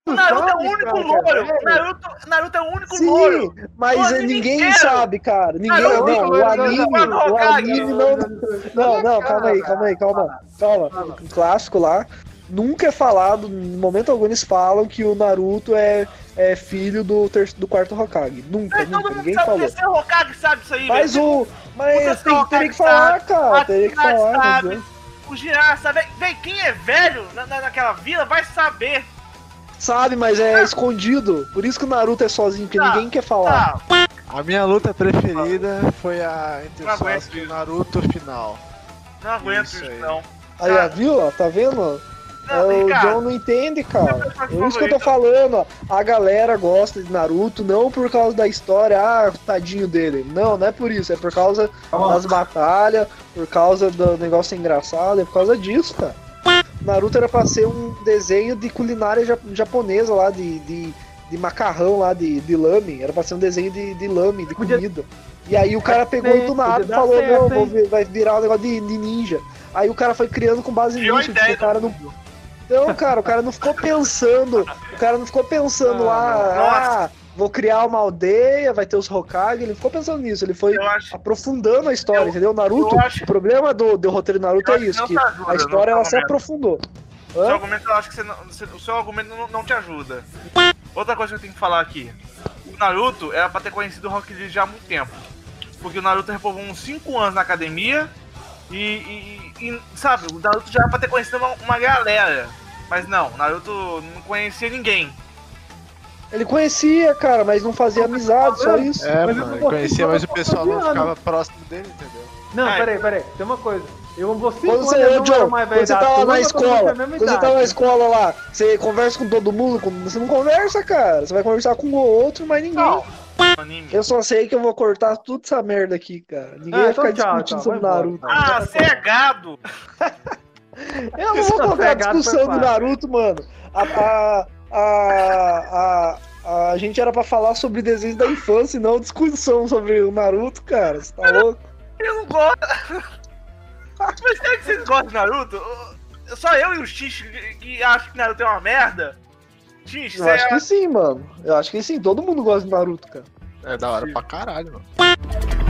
O Naruto é o único cara, louro! O Naruto, Naruto é o único Sim, louro! mas é, anime ninguém sabe, cara. Ninguém, Naruto, não, o anime, Naruto, o anime não. Não, não, calma aí, calma aí, calma. Calma. Um clássico lá. Nunca é falado, em momento algum eles falam que o Naruto é, é filho do, ter, do quarto Hokage. Nunca, Mas todo nunca, ninguém sabe, falou. o terceiro Hokage sabe isso aí, Mas velho. o. Mas terceiro tem, teria que falar, sabe, cara. Teria que falar. não sabe. O Jiraiya sabe. Vem, quem é velho na, na- naquela vila vai saber. Sabe, mas é escondido. Por isso que o Naruto é sozinho, porque Tá, ninguém quer falar. A minha luta preferida foi a entre Não o Sasuke e o Naruto final. Não aguento Isso aí. não. Aí, ó, viu? ó, Tá vendo? É, o Ricardo, John não entende, cara. É isso que eu tô falando, ó. A galera gosta de Naruto não por causa da história, ah, tadinho dele. Não, não é por isso. É por causa das batalhas, por causa do negócio engraçado, é por causa disso, cara. Naruto era pra ser um desenho de culinária ja- japonesa lá, de, de, de macarrão lá, de, de lame. Era pra ser um desenho de, de lame, de comida. E aí o cara pegou do nada podia e falou, certo, não, vou vai virar um negócio de, de ninja. Aí o cara foi criando com base nisso, tipo, o cara não. Não, cara, o cara não ficou pensando. O cara não ficou pensando lá, ah, vou criar uma aldeia, vai ter os Hokage. Ele ficou pensando nisso, ele foi aprofundando a história, entendeu? Naruto, o problema do, do roteiro de Naruto Eu é acho isso, que ajuda, a história ela se aprofundou. O seu Hã? argumento, eu acho que você não, o seu argumento não, não te ajuda. Outra coisa que eu tenho que falar aqui. O Naruto era pra ter conhecido o Rock Lee já há muito tempo. Porque o Naruto reprovou uns 5 anos na academia e, e- e- sabe, o Naruto já era pra ter conhecido uma, uma galera. Mas não, Naruto não conhecia ninguém. Ele conhecia, cara, mas não fazia amizade, só isso. É, Mas mano, não ele conhecia, mas o pessoal não ficava próximo dele, entendeu? Não, peraí, peraí. Tem uma coisa. Eu vou cinco Quando anos, você, eu ô, não John, mais velho quando você tá lá na a escola, quando você tá na escola lá, você conversa com todo mundo, você não conversa, cara. Você vai conversar com ou outro, mas ninguém. Não. Eu só sei que eu vou cortar tudo essa merda aqui, cara. Ninguém Ah, vai então ficar tchau, discutindo tchau, sobre Naruto. Ah, você é gado! Eu não vou colocar Pegado discussão do. Naruto, mano. A, a, a, a, a gente era pra falar sobre desenhos da infância e não discussão sobre o Naruto, cara. Você tá louco? Eu não gosto. Mas será que vocês gostam de Naruto? Só eu e o X que, acham que Naruto é uma merda? X, Eu acho é... que sim, mano. Eu acho que sim. Todo mundo gosta de Naruto, cara. É da hora pra caralho, mano.